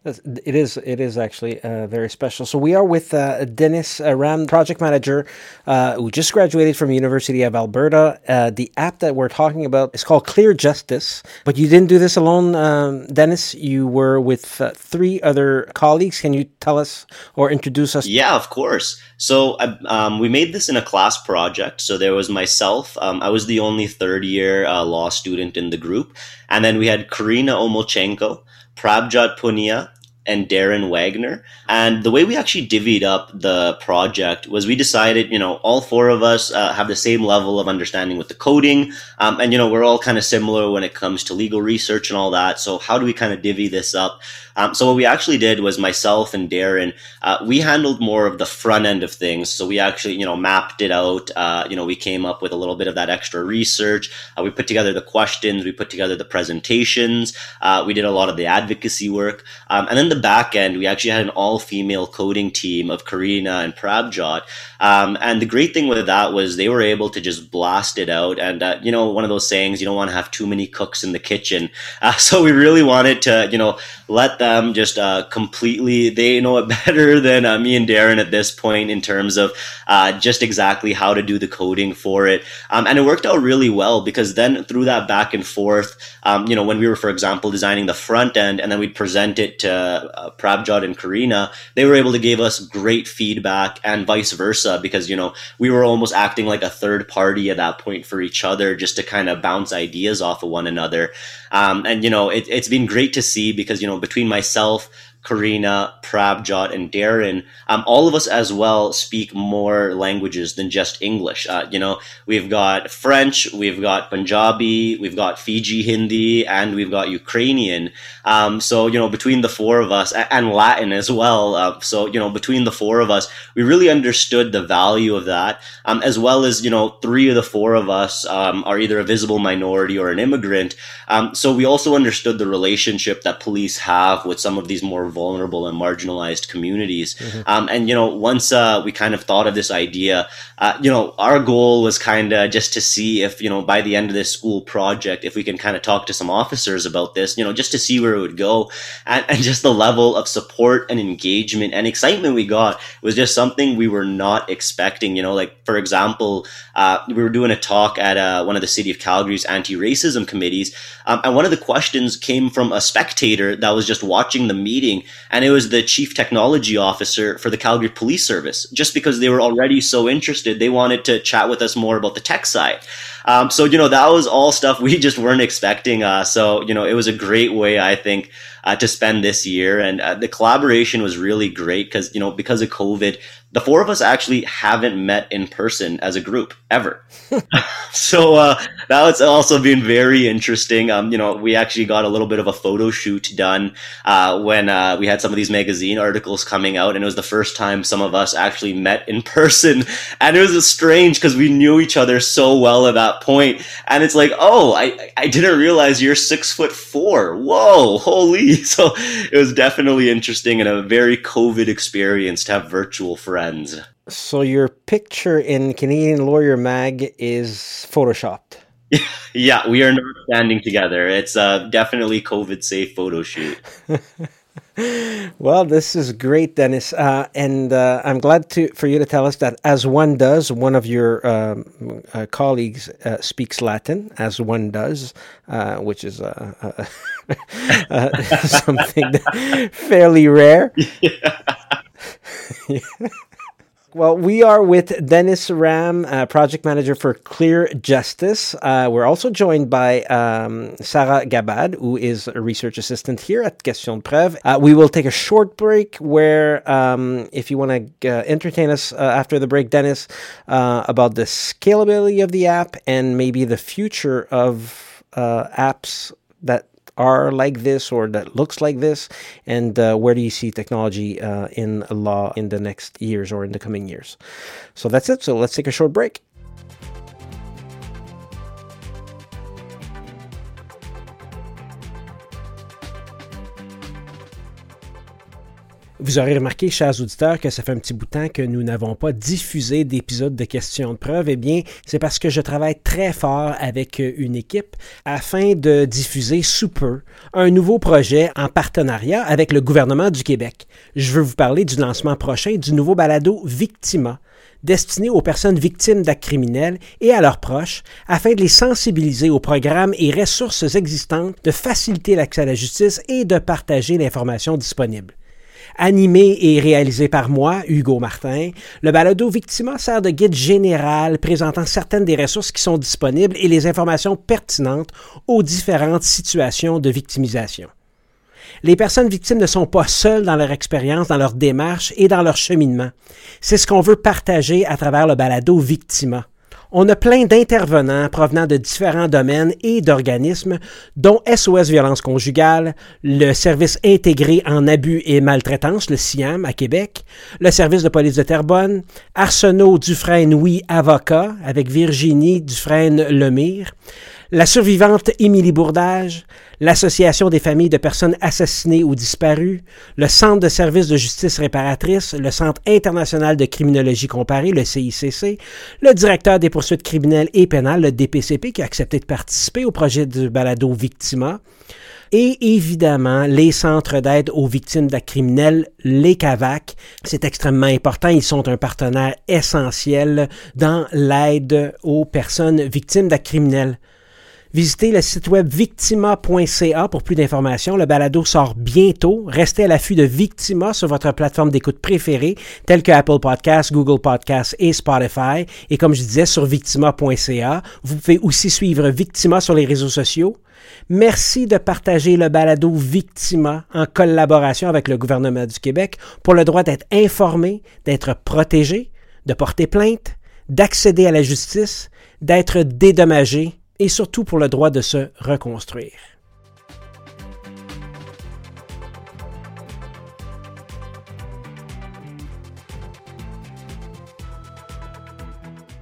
S1: It is. It is actually uh, very special. So we are with uh, Dennis uh, Ram, project manager, uh, who just graduated from University of Alberta. Uh, the app that we're talking about is called Clear Justice. But you didn't do this alone, um, Dennis. You were with uh, three other colleagues. Can you tell us or introduce us?
S3: Yeah, of course. So um, we made this in a class project. So there was myself. Um, I was the only third year law student in the group, and then we had Karina Omolchenko. Prabjot Punia, and Darren Wagner. And the way we actually divvied up the project was we decided, you know, all four of us uh, have the same level of understanding with the coding. Um, and, you know, we're all kind of similar when it comes to legal research and all that. So how do we kind of divvy this up? Um, so what we actually did was myself and Darren, uh, we handled more of the front end of things. So we actually, you know, mapped it out. Uh, you know, we came up with a little bit of that extra research. Uh, we put together the questions. We put together the presentations. Uh, we did a lot of the advocacy work. Um, and then the back end, we actually had an all female coding team of Karina and Prabjot. Um, and the great thing with that was they were able to just blast it out. And, uh, you know, one of those sayings, you don't want to have too many cooks in the kitchen. Uh, so we really wanted to, you know, let them just uh, completely, they know it better than uh, me and Darren at this point in terms of uh, just exactly how to do the coding for it. Um, and it worked out really well because then through that back and forth, um, you know, when we were, for example, designing the front end and then we'd present it to uh, Prabjot and Karina, they were able to give us great feedback and vice versa because, you know, we were almost acting like a third party at that point for each other just to kind of bounce ideas off of one another. Um, and, you know, it, it's been great to see because, you know, between myself, Karina, Prabjot, and Darren, um, all of us as well speak more languages than just English. Uh, you know, we've got French, we've got Punjabi, we've got Fiji Hindi, and we've got Ukrainian. Um, so, you know, between the four of us, and Latin as well. Uh, so, you know, between the four of us, we really understood the value of that, um, as well as, you know, three of the four of us um, are either a visible minority or an immigrant. Um, so we also understood the relationship that police have with some of these more vulnerable and marginalized communities. Mm-hmm. Um, and you know, once uh, we kind of thought of this idea, uh, you know, our goal was kind of just to see if you know by the end of this school project, if we can kind of talk to some officers about this, you know, just to see where it would go, and, and just the level of support and engagement and excitement we got was just something we were not expecting. You know, like for example, uh, we were doing a talk at uh, one of the city of Calgary's anti-racism committees, um, and one of the questions came from a spectator that was just watching the meeting and it was the chief technology officer for the Calgary Police Service. Just because they were already so interested, they wanted to chat with us more about the tech side. Um, so you know that was all stuff we just weren't expecting. Uh, so you know it was a great way, I think, uh, to spend this year, and uh, the collaboration was really great because you know because of COVID, the four of us actually haven't met in person as a group ever. so uh, was also been very interesting. Um, you know, we actually got a little bit of a photo shoot done uh, when uh, we had some of these magazine articles coming out, and it was the first time some of us actually met in person. And it was strange because we knew each other so well at that point, and it's like, oh, I I didn't realize you're six foot four. Whoa, holy! So it was definitely interesting and a very COVID experience to have virtual friends friends.
S1: So your picture in Canadian Lawyer Mag is photoshopped.
S3: yeah, we are not standing together. It's uh, definitely COVID safe photo shoot.
S1: well, this is great, Dennis, uh, and uh, I'm glad to for you to tell us that as one does, one of your um, uh, colleagues uh, speaks Latin, as one does, uh, which is uh, something fairly rare. Yeah. Well, we are with Dennis Ram, uh, project manager for Clear Justice. Uh, we're also joined by um, Sarah Gabad, who is a research assistant here at Question de Preuve. Uh, we will take a short break where, um, if you want to uh, entertain us uh, after the break, Dennis, uh, about the scalability of the app and maybe the future of apps that are like this or that looks like this? And uh, where do you see technology uh, in law in the next years or in the coming years? So that's it. So let's take a short break. Vous aurez remarqué, chers auditeurs, que ça fait un petit bout de temps que nous n'avons pas diffusé d'épisodes de questions de preuve. Eh bien, c'est parce que je travaille très fort avec une équipe afin de diffuser sous peu un nouveau projet en partenariat avec le gouvernement du Québec. Je veux vous parler du lancement prochain du nouveau balado Victima, destiné aux personnes victimes d'actes criminels et à leurs proches, afin de les sensibiliser aux programmes et ressources existantes, de faciliter l'accès à la justice et de partager l'information disponible. Animé et réalisé par moi, Hugo Martin, le balado Victima sert de guide général présentant certaines des ressources qui sont disponibles et les informations pertinentes aux différentes situations de victimisation. Les personnes victimes ne sont pas seules dans leur expérience, dans leur démarche et dans leur cheminement. C'est ce qu'on veut partager à travers le balado Victima. On a plein d'intervenants provenant de différents domaines et d'organismes, dont SOS Violence Conjugale, le Service intégré en abus et maltraitance, le SIAM à Québec, le Service de police de Terrebonne, Arsenault Dufresne-Oui Avocat avec Virginie Dufresne-Lemire, la survivante Émilie Bourdage, l'Association des familles de personnes assassinées ou disparues, le Centre de services de justice réparatrice, le Centre international de criminologie comparée, le CICC, le directeur des poursuites criminelles et pénales, le DPCP, qui a accepté de participer au projet de balado Victima, et évidemment les centres d'aide aux victimes d'actes criminels, les CAVAC. C'est extrêmement important, ils sont un partenaire essentiel dans l'aide aux personnes victimes d'actes criminels. Visitez le site web victima.ca pour plus d'informations. Le balado sort bientôt. Restez à l'affût de Victima sur votre plateforme d'écoute préférée, telle que Apple Podcasts, Google Podcasts et Spotify. Et comme je disais, sur victima.ca. Vous pouvez aussi suivre Victima sur les réseaux sociaux. Merci de partager le balado Victima en collaboration avec le gouvernement du Québec pour le droit d'être informé, d'être protégé, de porter plainte, d'accéder à la justice, d'être dédommagé et surtout pour le droit de se reconstruire.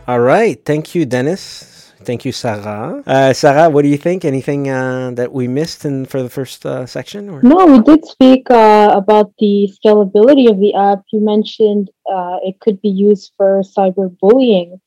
S1: All right. Thank you, Dennis. Thank you, Sarah. Uh, Sarah, what do you think? Anything uh, that we missed in for the first uh, section? Or?
S4: No, we did speak uh, about the scalability of the app. You mentioned uh, it could be used for cyberbullying.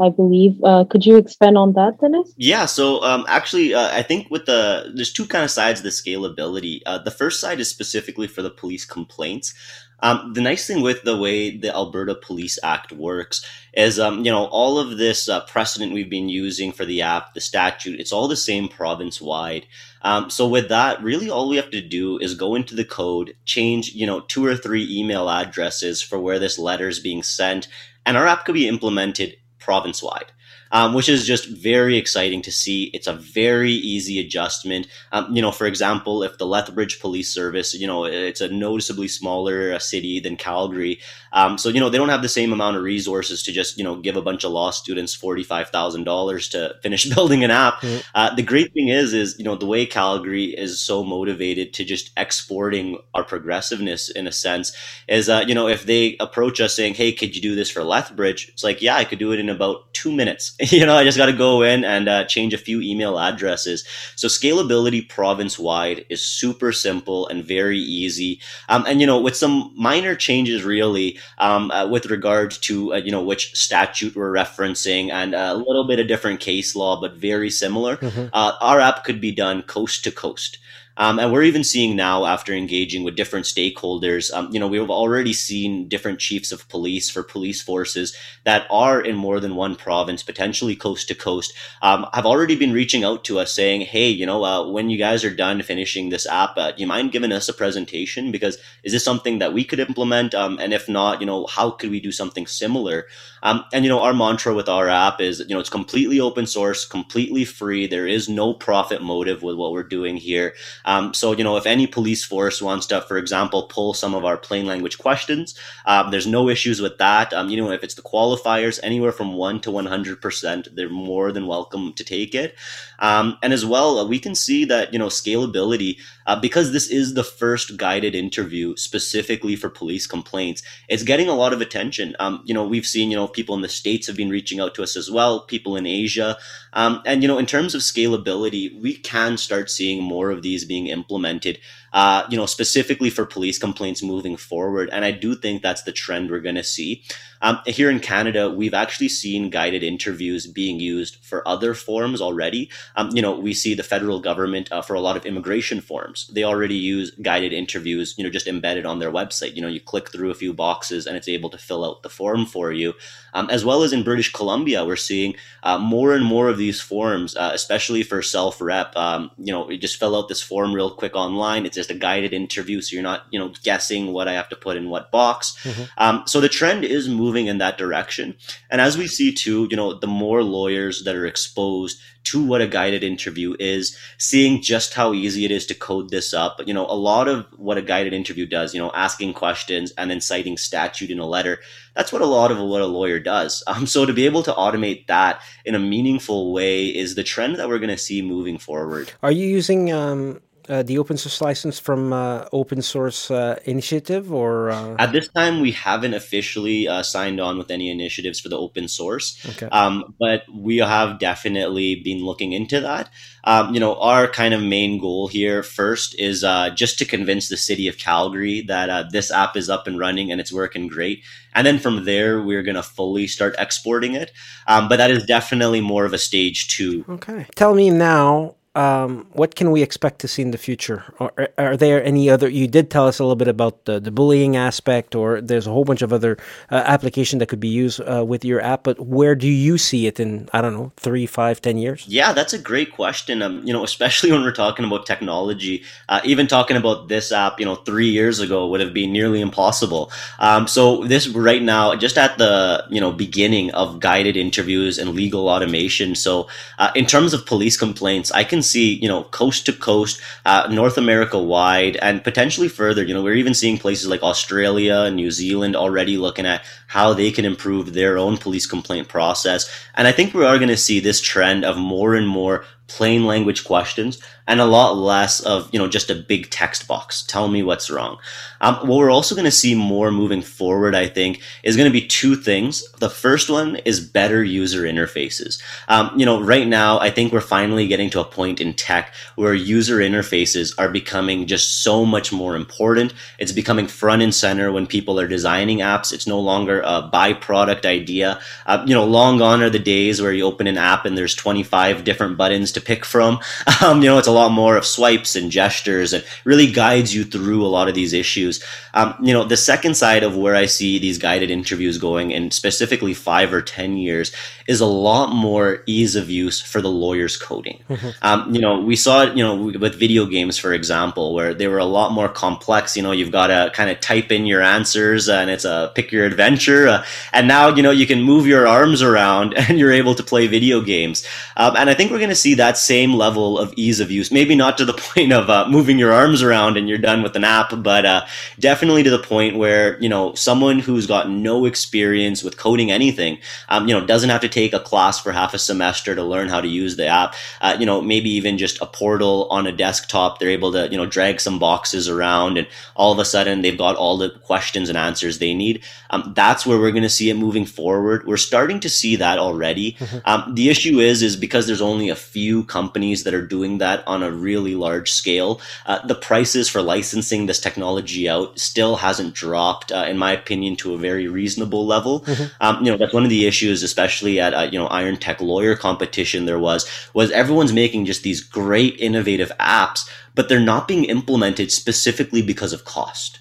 S4: I believe. Uh, could you expand on that, Dennis?
S3: Yeah. So um, actually, uh, I think with the there's two kind of sides of the scalability. Uh, the first side is specifically for the police complaints. Um, the nice thing with the way the Alberta Police Act works is, um, you know, all of this uh, precedent we've been using for the app, the statute, it's all the same province wide. Um, so with that, really all we have to do is go into the code, change, you know, two or three email addresses for where this letter is being sent, and our app could be implemented province wide um, which is just very exciting to see. It's a very easy adjustment. Um, you know, for example, if the Lethbridge Police Service, you know, it's a noticeably smaller uh, city than Calgary, um, so you know they don't have the same amount of resources to just you know give a bunch of law students forty five thousand dollars to finish building an app. Mm-hmm. Uh, the great thing is, is you know the way Calgary is so motivated to just exporting our progressiveness in a sense is uh, you know if they approach us saying, hey, could you do this for Lethbridge? It's like yeah, I could do it in about two minutes. you know, I just got to go in and uh, change a few email addresses. So scalability province wide is super simple and very easy. Um, and you know, with some minor changes, really, um, uh, with regard to uh, you know which statute we're referencing and a little bit of different case law, but very similar. Mm-hmm. Uh, our app could be done coast to coast. Um, and we're even seeing now, after engaging with different stakeholders, um, you know, we've already seen different chiefs of police for police forces that are in more than one province, potentially coast to coast, um, have already been reaching out to us saying, hey, you know, uh, when you guys are done finishing this app, uh, do you mind giving us a presentation? Because is this something that we could implement? Um, and if not, you know, how could we do something similar? Um, and, you know, our mantra with our app is, you know, it's completely open source, completely free. There is no profit motive with what we're doing here. Um, so, you know, if any police force wants to, for example, pull some of our plain language questions, um, there's no issues with that. Um, you know, if it's the qualifiers, anywhere from 1 to 100%, they're more than welcome to take it. Um, and as well, uh, we can see that, you know, scalability, uh, because this is the first guided interview specifically for police complaints, it's getting a lot of attention. Um, you know, we've seen, you know, people in the States have been reaching out to us as well, people in Asia. Um, and, you know, in terms of scalability, we can start seeing more of these being implemented uh, you know, specifically for police complaints moving forward. And I do think that's the trend we're going to see. Um, here in Canada, we've actually seen guided interviews being used for other forms already. Um, you know, we see the federal government uh, for a lot of immigration forms. They already use guided interviews, you know, just embedded on their website. You know, you click through a few boxes and it's able to fill out the form for you. Um, as well as in British Columbia, we're seeing uh, more and more of these forms, uh, especially for self rep. Um, you know, you just fill out this form real quick online. It's just a guided interview, so you're not, you know, guessing what I have to put in what box. Mm-hmm. Um, so the trend is moving in that direction. And as we see too, you know, the more lawyers that are exposed to what a guided interview is, seeing just how easy it is to code this up. You know, a lot of what a guided interview does, you know, asking questions and then citing statute in a letter, that's what a lot of what a lawyer does. Um, so to be able to automate that in a meaningful way is the trend that we're going to see moving forward.
S1: Are you using um, uh, the open source license from uh, open source uh, initiative or uh?
S3: at this time we haven't officially uh, signed on with any initiatives for the open source. Okay. um, but we have definitely been looking into that. Um, you know our kind of main goal here first is uh, just to convince the city of calgary that this app is up and running and it's working great. And then from there we're going to fully start exporting it. Um, but that is definitely more of a stage two.
S1: Okay. Tell me now um, what can we expect to see in the future? Are, are, there any other? You did tell us a little bit about the, the bullying aspect, or there's a whole bunch of other uh, application that could be used uh, with your app. But where do you see it in? I don't know, three, five, ten years?
S3: Yeah, that's a great question. Um, you know, especially when we're talking about technology. Uh, even talking about this app, you know, three years ago would have been nearly impossible. Um, so this right now, just at the you know beginning of guided interviews and legal automation. So uh, in terms of police complaints, I can see, you know, coast to coast, uh, North America wide, and potentially further. You know, we're even seeing places like Australia and New Zealand already looking at how they can improve their own police complaint process. And I think we are going to see this trend of more and more plain language questions and a lot less of you know just a big text box. Tell me what's wrong. Um, what we're also going to see more moving forward i think is going to be two things. The first one is better user interfaces. Um, you know right now i think we're finally getting to a point in tech where user interfaces are becoming just so much more important. It's becoming front and center when people are designing apps. It's no longer a byproduct idea. Uh, you know long gone are the days where you open an app and there's 25 different buttons to pick from. Um, you know, it's a lot more of swipes and gestures and really guides you through a lot of these issues. Um, you know, the second side of where I see these guided interviews going, and specifically five or 10 years, is a lot more ease of use for the lawyer's coding. Mm-hmm. Um, you know, we saw it, you know, with video games, for example, where they were a lot more complex. You know, you've got to kind of type in your answers and it's a pick your adventure. Uh, and now, you know, you can move your arms around and you're able to play video games. Um, and I think we're going to see that same level of ease of use. Maybe not to the point of uh, moving your arms around and you're done with an app, but uh, definitely to the point where you know someone who's got no experience with coding anything, um, you know, doesn't have to take a class for half a semester to learn how to use the app. Uh, you know, maybe even just a portal on a desktop. They're able to you know drag some boxes around, and all of a sudden they've got all the questions and answers they need. Um, that's where we're going to see it moving forward. We're starting to see that already. Mm-hmm. Um, the issue is is because there's only a few companies that are doing that on a really large scale. Uh, the prices for licensing this technology out still hasn't dropped, uh, in my opinion, to a very reasonable level. Mm-hmm. Um, you know, that's one of the issues, especially at uh, you know Iron Tech lawyer competition. There was was everyone's making just these great innovative apps, but they're not being implemented specifically because of cost.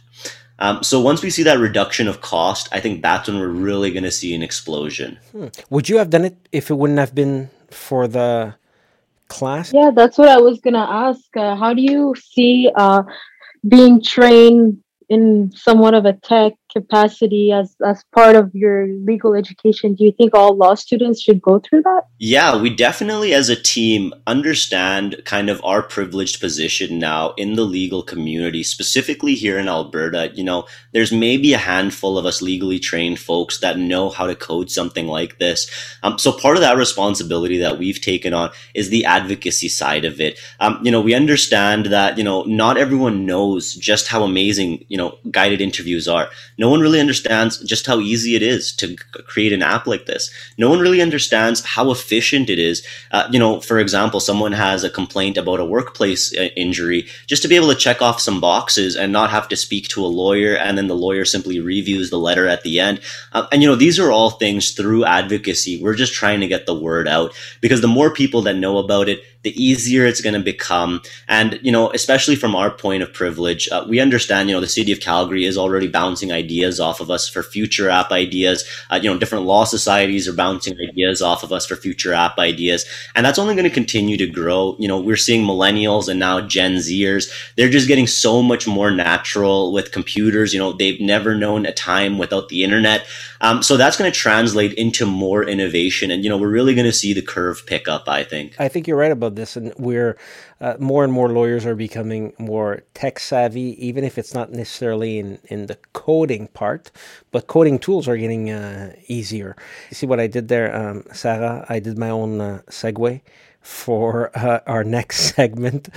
S3: Um, so once we see that reduction of cost, I think that's when we're really going to see an explosion.
S1: Hmm. Would you have done it if it wouldn't have been for the class?
S4: Yeah, that's what I was gonna ask. Uh, how do you see uh, being trained in somewhat of a tech capacity as as part of your legal education do you think all law students should go through that?
S3: Yeah we definitely as a team understand kind of our privileged position now in the legal community specifically here in alberta. You know there's maybe a handful of us legally trained folks that know how to code something like this. Um, so part of that responsibility that we've taken on is the advocacy side of it. Um, you know we understand that you know not everyone knows just how amazing you know guided interviews are. No No one really understands just how easy it is to create an app like this. No one really understands how efficient it is. Uh, you know, for example, someone has a complaint about a workplace uh, injury, just to be able to check off some boxes and not have to speak to a lawyer, and then the lawyer simply reviews the letter at the end. Uh, and you know, these are all things through advocacy. We're just trying to get the word out because the more people that know about it, the easier it's going to become. And, you know, especially from our point of privilege, uh, we understand, you know, the city of Calgary is already bouncing ideas off of us for future app ideas. Uh, you know, different law societies are bouncing ideas off of us for future app ideas. And that's only going to continue to grow. You know, we're seeing millennials and now Gen Zers. They're just getting so much more natural with computers. You know, they've never known a time without the internet. Um, so that's going to translate into more innovation. And, you know, we're really going to see the curve pick up, I think.
S1: I think you're right about this, and we're uh, more and more lawyers are becoming more tech savvy, even if it's not necessarily in in the coding part, but coding tools are getting uh, easier. You see what I did there, um, Sarah? I did my own uh, segue for uh, our next segment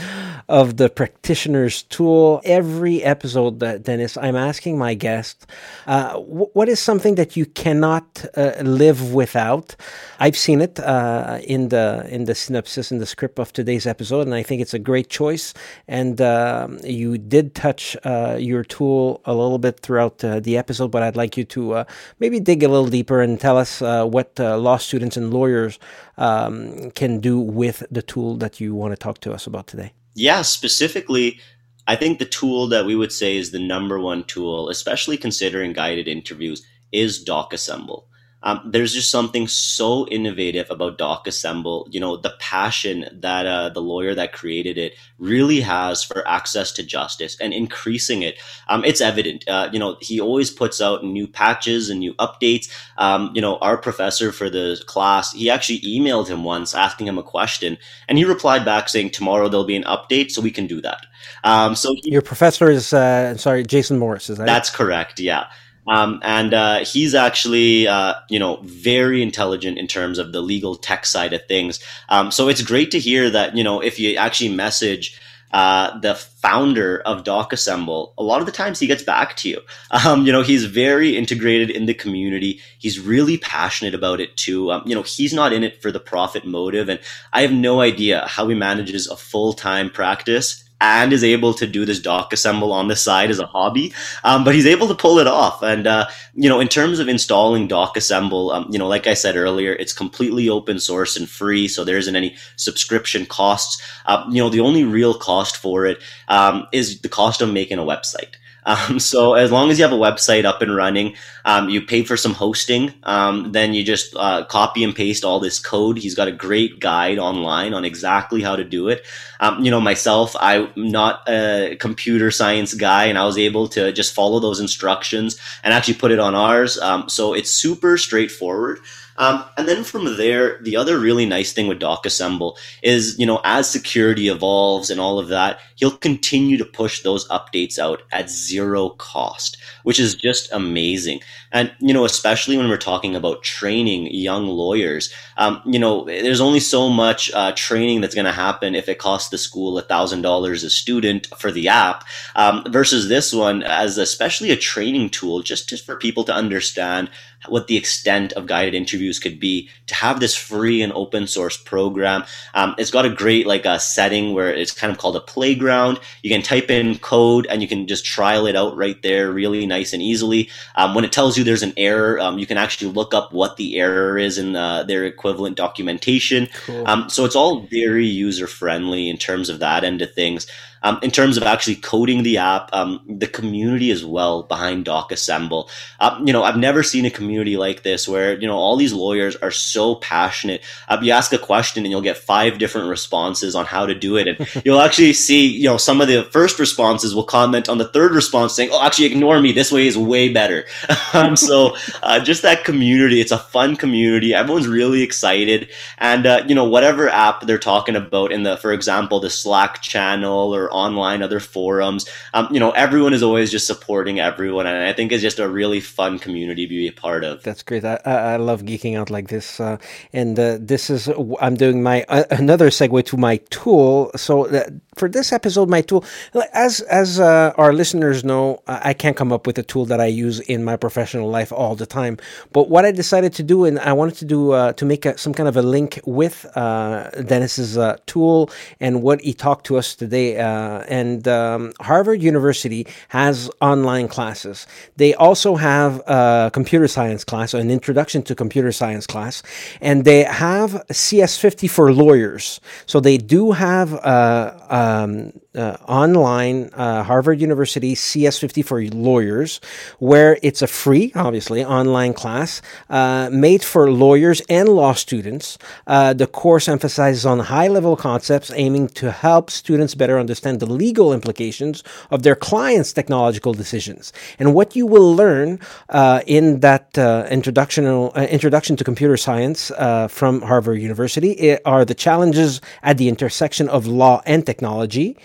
S1: of the practitioner's tool. Every episode, uh, Dennis, I'm asking my guest, uh, w- what is something that you cannot uh, live without? I've seen it uh, in the in the synopsis in the script of today's episode, and I think it's a great choice. And um, you did touch uh, your tool a little bit throughout the episode, but I'd like you to maybe dig a little deeper and tell us what law students and lawyers um, can do with the tool that you want to talk to us about today?
S3: Yeah, specifically, I think the tool that we would say is the number one tool, especially considering guided interviews, is DocAssemble. Um, there's just something so innovative about DocAssemble. You know, the passion that uh, the lawyer that created it really has for access to justice and increasing it. Um, it's evident. Uh, you know, he always puts out new patches and new updates. Um, you know, our professor for the class, he actually emailed him once asking him a question, and he replied back saying, "Tomorrow there'll be an update, so we can do that." Um, so
S1: he, your professor is uh, sorry, Jason Morris, is that?
S3: That's correct. Yeah. Um, and uh, he's actually, uh, you know, very intelligent in terms of the legal tech side of things. Um, so it's great to hear that, you know, if you actually message uh, the founder of DocAssemble, a lot of the times he gets back to you. Um, you know, he's very integrated in the community. He's really passionate about it too. Um, you know, he's not in it for the profit motive. And I have no idea how he manages a full time practice and is able to do this DocAssemble on the side as a hobby. Um, but he's able to pull it off. And, uh, you know, in terms of installing DocAssemble, um, you know, like I said earlier, it's completely open source and free. So there isn't any subscription costs. Uh, you know, the only real cost for it um, is the cost of making a website. Um, so as long as you have a website up and running, um, you pay for some hosting, um, then you just uh, copy and paste all this code. He's got a great guide online on exactly how to do it. Um, you know, myself, I'm not a computer science guy, and I was able to just follow those instructions and actually put it on ours. Um, so it's super straightforward. Um, and then from there, the other really nice thing with DocAssemble is, you know, as security evolves and all of that, he'll continue to push those updates out at zero cost, which is just amazing. And, you know, especially when we're talking about training young lawyers, um, you know, there's only so much uh, training that's going to happen if it costs the school $1,000 a student for the app um, versus this one as especially a training tool just, just for people to understand what the extent of guided interviews could be to have this free and open source program. Um, it's got a great like a setting where it's kind of called a playground. You can type in code and you can just trial it out right there really nice and easily. Um, when it tells you there's an error um, you can actually look up what the error is in uh, their equivalent documentation. Cool. Um, so it's all very user friendly in terms of that end of things um, in terms of actually coding the app, um, the community as well behind DocAssemble. Uh, you know, I've never seen a community like this where you know all these lawyers are so passionate. Uh, you ask a question and you'll get five different responses on how to do it, and you'll actually see you know some of the first responses will comment on the third response saying, "Oh, actually ignore me. This way is way better." um, so uh, just that community, it's a fun community. Everyone's really excited, and uh, you know whatever app they're talking about in the, for example, the Slack channel or online other forums. Um, you know, everyone is always just supporting everyone, and I think it's just a really fun community to be a part of.
S1: That's great. I, I love geeking out like this, uh, and uh, this is I'm doing my uh, another segue to my tool. So uh, for this episode, my tool, as as uh, our listeners know, I can't come up with a tool that I use in my professional life all the time. But what I decided to do, and I wanted to do uh, to make a, some kind of a link with uh, Denis's uh, tool and what he talked to us today. Uh, and um, Harvard University has online classes. They also have a computer science class, an introduction to computer science class, and they have CS50 for lawyers. So they do have. Uh, um, uh, online uh, Harvard University CS50 for lawyers, where it's a free, obviously, online class uh, made for lawyers and law students. Uh, the course emphasizes on high level concepts aiming to help students better understand the legal implications of their clients' technological decisions. And what you will learn uh, in that uh, introduction, introduction to computer science from Harvard University are the challenges at the intersection of law and technology.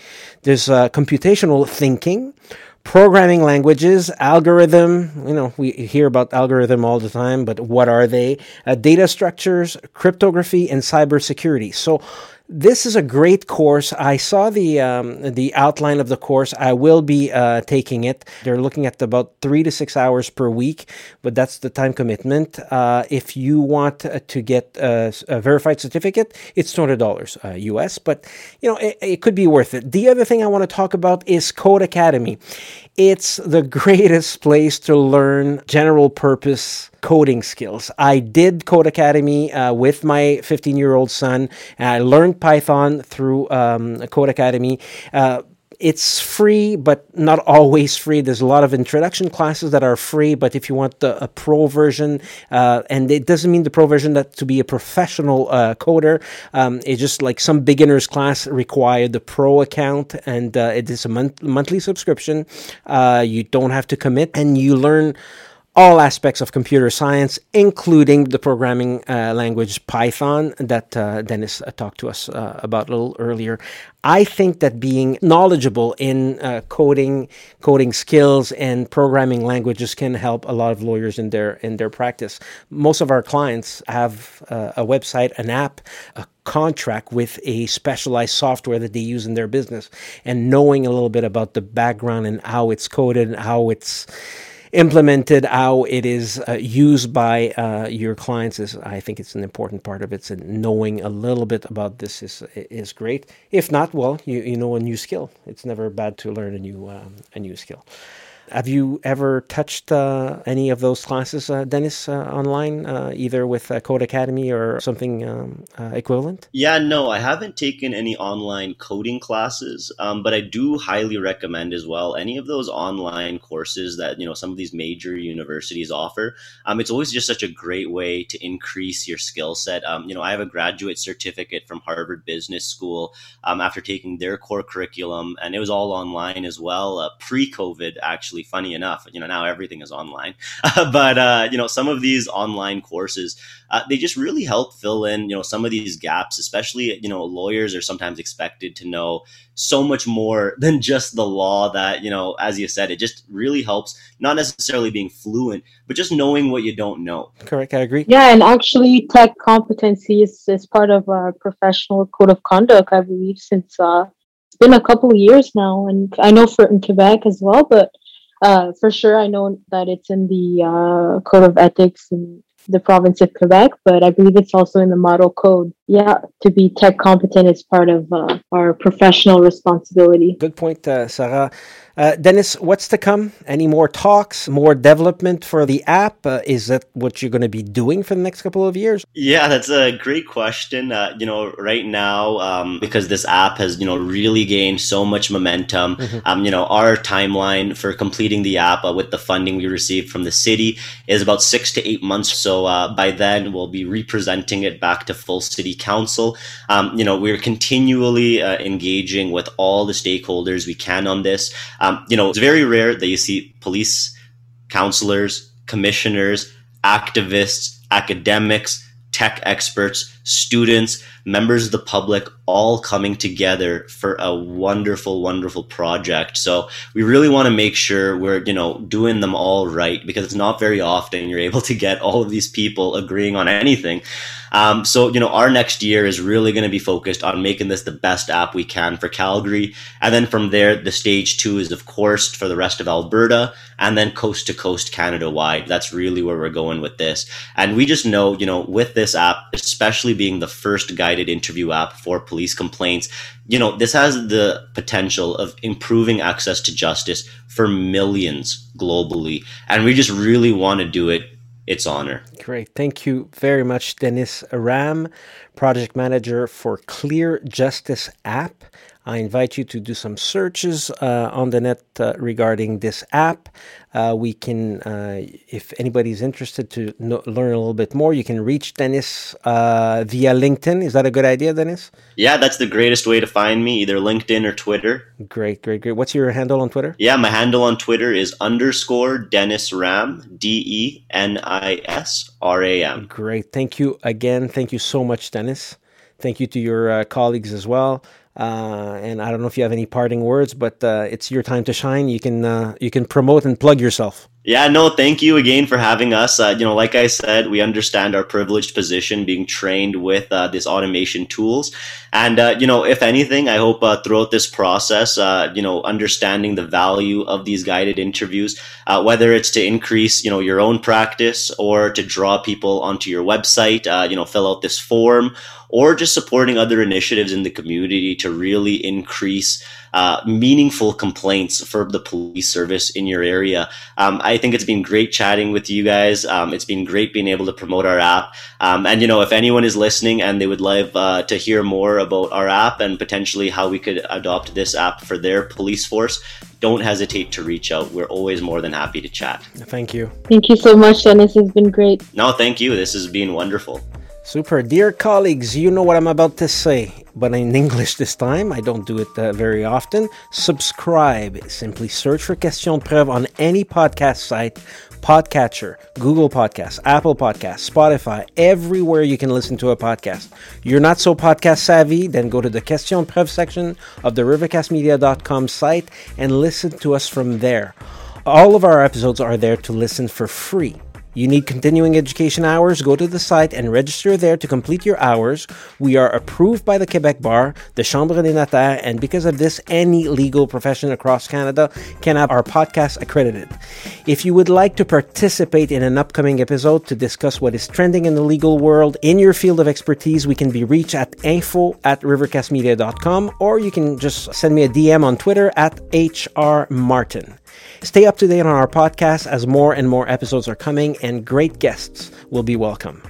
S1: There's uh, computational thinking, programming languages, algorithm. You know, we hear about algorithm all the time, but what are they? Uh, data structures, cryptography, and cybersecurity. So this is a great course. I saw the um, the outline of the course. I will be uh, taking it. They're looking at about three to six hours per week, but that's the time commitment. Uh, if you want uh, to get a, a, verified certificate, it's two hundred dollars US, uh, but you know it, it could be worth it. The other thing I want to talk about is Codecademy. It's the greatest place to learn general purpose coding skills. I did Codecademy uh, with my 15 year old son, I learned Python through um, Codecademy. Uh, it's free, but not always free. There's a lot of introduction classes that are free, but if you want the a pro version, uh, and it doesn't mean the pro version that to be a professional uh, coder, um, it's just like some beginners class require the pro account, and uh, it is a month- monthly subscription. Uh, you don't have to commit, and you learn all aspects of computer science, including the programming uh, language Python that uh, Denis uh, talked to us uh, about a little earlier. I think that being knowledgeable in uh, coding, coding skills, and programming languages can help a lot of lawyers in their in their practice. Most of our clients have uh, a website, an app, a contract with a specialized software that they use in their business, and knowing a little bit about the background and how it's coded and how it's implemented, how it is uh, used by uh, your clients is, I think, it's an important part of it. And knowing a little bit about this is is great. If not, well, you you know a new skill. It's never bad to learn a new um, a new skill. Have you ever touched uh, any of those classes, uh, Denis, uh, online, uh, either with uh, Codecademy or something um, equivalent?
S3: Yeah, no, I haven't taken any online coding classes, um, but I do highly recommend as well any of those online courses that you know some of these major universities offer. Um, it's always just such a great way to increase your skill set. Um, you know, I have a graduate certificate from Harvard Business School um, after taking their core curriculum, and it was all online as well, pre-COVID actually actually funny enough you know now everything is online. But uh, you know some of these online courses uh, they just really help fill in you know some of these gaps especially you know lawyers are sometimes expected to know so much more than just the law that you know as you said it just really helps not necessarily being fluent but just knowing what you don't know.
S1: Correct i agree.
S4: Yeah and actually tech competency is, is part of our professional code of conduct i believe since uh, it's been a couple of years now and i know for in quebec as well but uh, for sure, I know that it's in the uh, Code of Ethics in the province of Quebec, but I believe it's also in the Model Code. Yeah, to be tech competent is part of uh, our professional responsibility.
S1: Good point, uh, Sarah. Uh, Denis, what's to come? Any more talks, more development for the app? Uh, is that what you're going to be doing for the next couple of years?
S3: Yeah, that's a great question. Uh, you know, right now, um, because this app has, you know, really gained so much momentum, mm-hmm. um, you know, our timeline for completing the app uh, with the funding we received from the city is about six to eight months. So uh, by then, we'll be representing it back to full city council. Um, you know, we're continually uh, engaging with all the stakeholders we can on this. Um, you know, it's very rare that you see police, counselors, commissioners, activists, academics, tech experts students, members of the public, all coming together for a wonderful, wonderful project. So we really want to make sure we're, you know, doing them all right because it's not very often you're able to get all of these people agreeing on anything. Um, so, you know, our next year is really going to be focused on making this the best app we can for Calgary. And then from there, the stage two is, of course, for the rest of Alberta and then coast to coast Canada wide. That's really where we're going with this. And we just know, you know, with this app, especially being the first guided interview app for police complaints, you know, this has the potential of improving access to justice for millions globally. And we just really want to do it its honor.
S1: Great. Thank you very much, Denis Ram, project manager for Clear Justice app. I invite you to do some searches uh, on the net uh, regarding this app. Uh, we can, uh, if anybody's interested to know, learn a little bit more, you can reach Denis uh, via LinkedIn. Is that a good idea, Denis?
S3: Yeah, that's the greatest way to find me, either LinkedIn or Twitter.
S1: Great, great, great. What's your handle on Twitter?
S3: Yeah, my handle on Twitter is underscore Denis Ram, D E N I S R A M.
S1: Great. Thank you again. Thank you so much, Denis. Thank you to your uh, colleagues as well. Uh, and I don't know if you have any parting words, but uh, it's your time to shine. You can uh, you can promote and plug yourself.
S3: Yeah, no, thank you again for having us. Uh, you know, like I said, we understand our privileged position being trained with uh, this automation tools. And, uh, you know, if anything, I hope uh, throughout this process, uh, you know, understanding the value of these guided interviews, uh, whether it's to increase, you know, your own practice or to draw people onto your website, you know, fill out this form or just supporting other initiatives in the community to really increase uh, meaningful complaints for the police service in your area. Um, I think it's been great chatting with you guys. Um, it's been great being able to promote our app. Um, and, you know, if anyone is listening and they would love uh, to hear more about our app and potentially how we could adopt this app for their police force, don't hesitate to reach out. We're always more than happy to chat.
S1: Thank you.
S4: Thank you so much, Denis. It's been great.
S3: No, thank you. This has been wonderful.
S1: Super. Dear colleagues, you know what I'm about to say, but in English this time. I don't do it uh, very often. Subscribe. Simply search for Question Preuve on any podcast site, Podcatcher, Google Podcasts, Apple Podcasts, Spotify, everywhere you can listen to a podcast. You're not so podcast savvy, then go to the Question Preuve section of the rivercastmedia.com site and listen to us from there. All of our episodes are there to listen for free. You need continuing education hours? Go to the site and register there to complete your hours. We are approved by the Quebec Bar, the Chambre des Notaires, and because of this, any legal profession across Canada can have our podcast accredited. If you would like to participate in an upcoming episode to discuss what is trending in the legal world in your field of expertise, we can be reached at info at rivercastmedia.com or you can just send me a DM on Twitter at hrmartin. Stay up to date on our podcast as more and more episodes are coming and great guests will be welcome.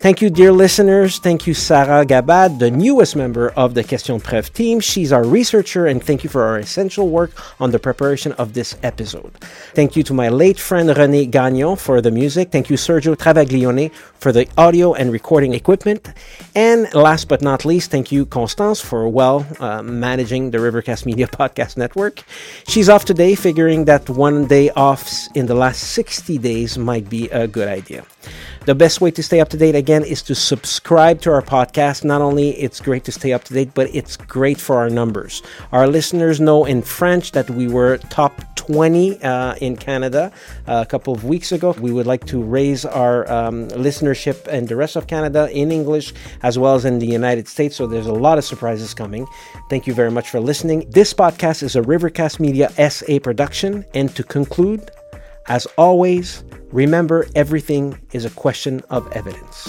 S1: Thank you, dear listeners. Thank you, Sarah Gabad, the newest member of the Question Preuve team. She's our researcher, and thank you for our essential work on the preparation of this episode. Thank you to my late friend René Gagnon for the music. Thank you, Sergio Travaglione, for the audio and recording equipment. And last but not least, thank you, Constance, for well uh, managing the Rivercast Media Podcast Network. She's off today, figuring that one day off in the last 60 days might be a good idea. The best way to stay up to date again is to subscribe to our podcast. Not only it's great to stay up to date, but it's great for our numbers. Our listeners know in French that we were top 20 uh, in Canada uh, a couple of weeks ago. We would like to raise our um, listenership in the rest of Canada in English as well as in the United States. So there's a lot of surprises coming. Thank you very much for listening. This podcast is a Rivercast Media SA production. And to conclude, as always, remember everything is a question of evidence.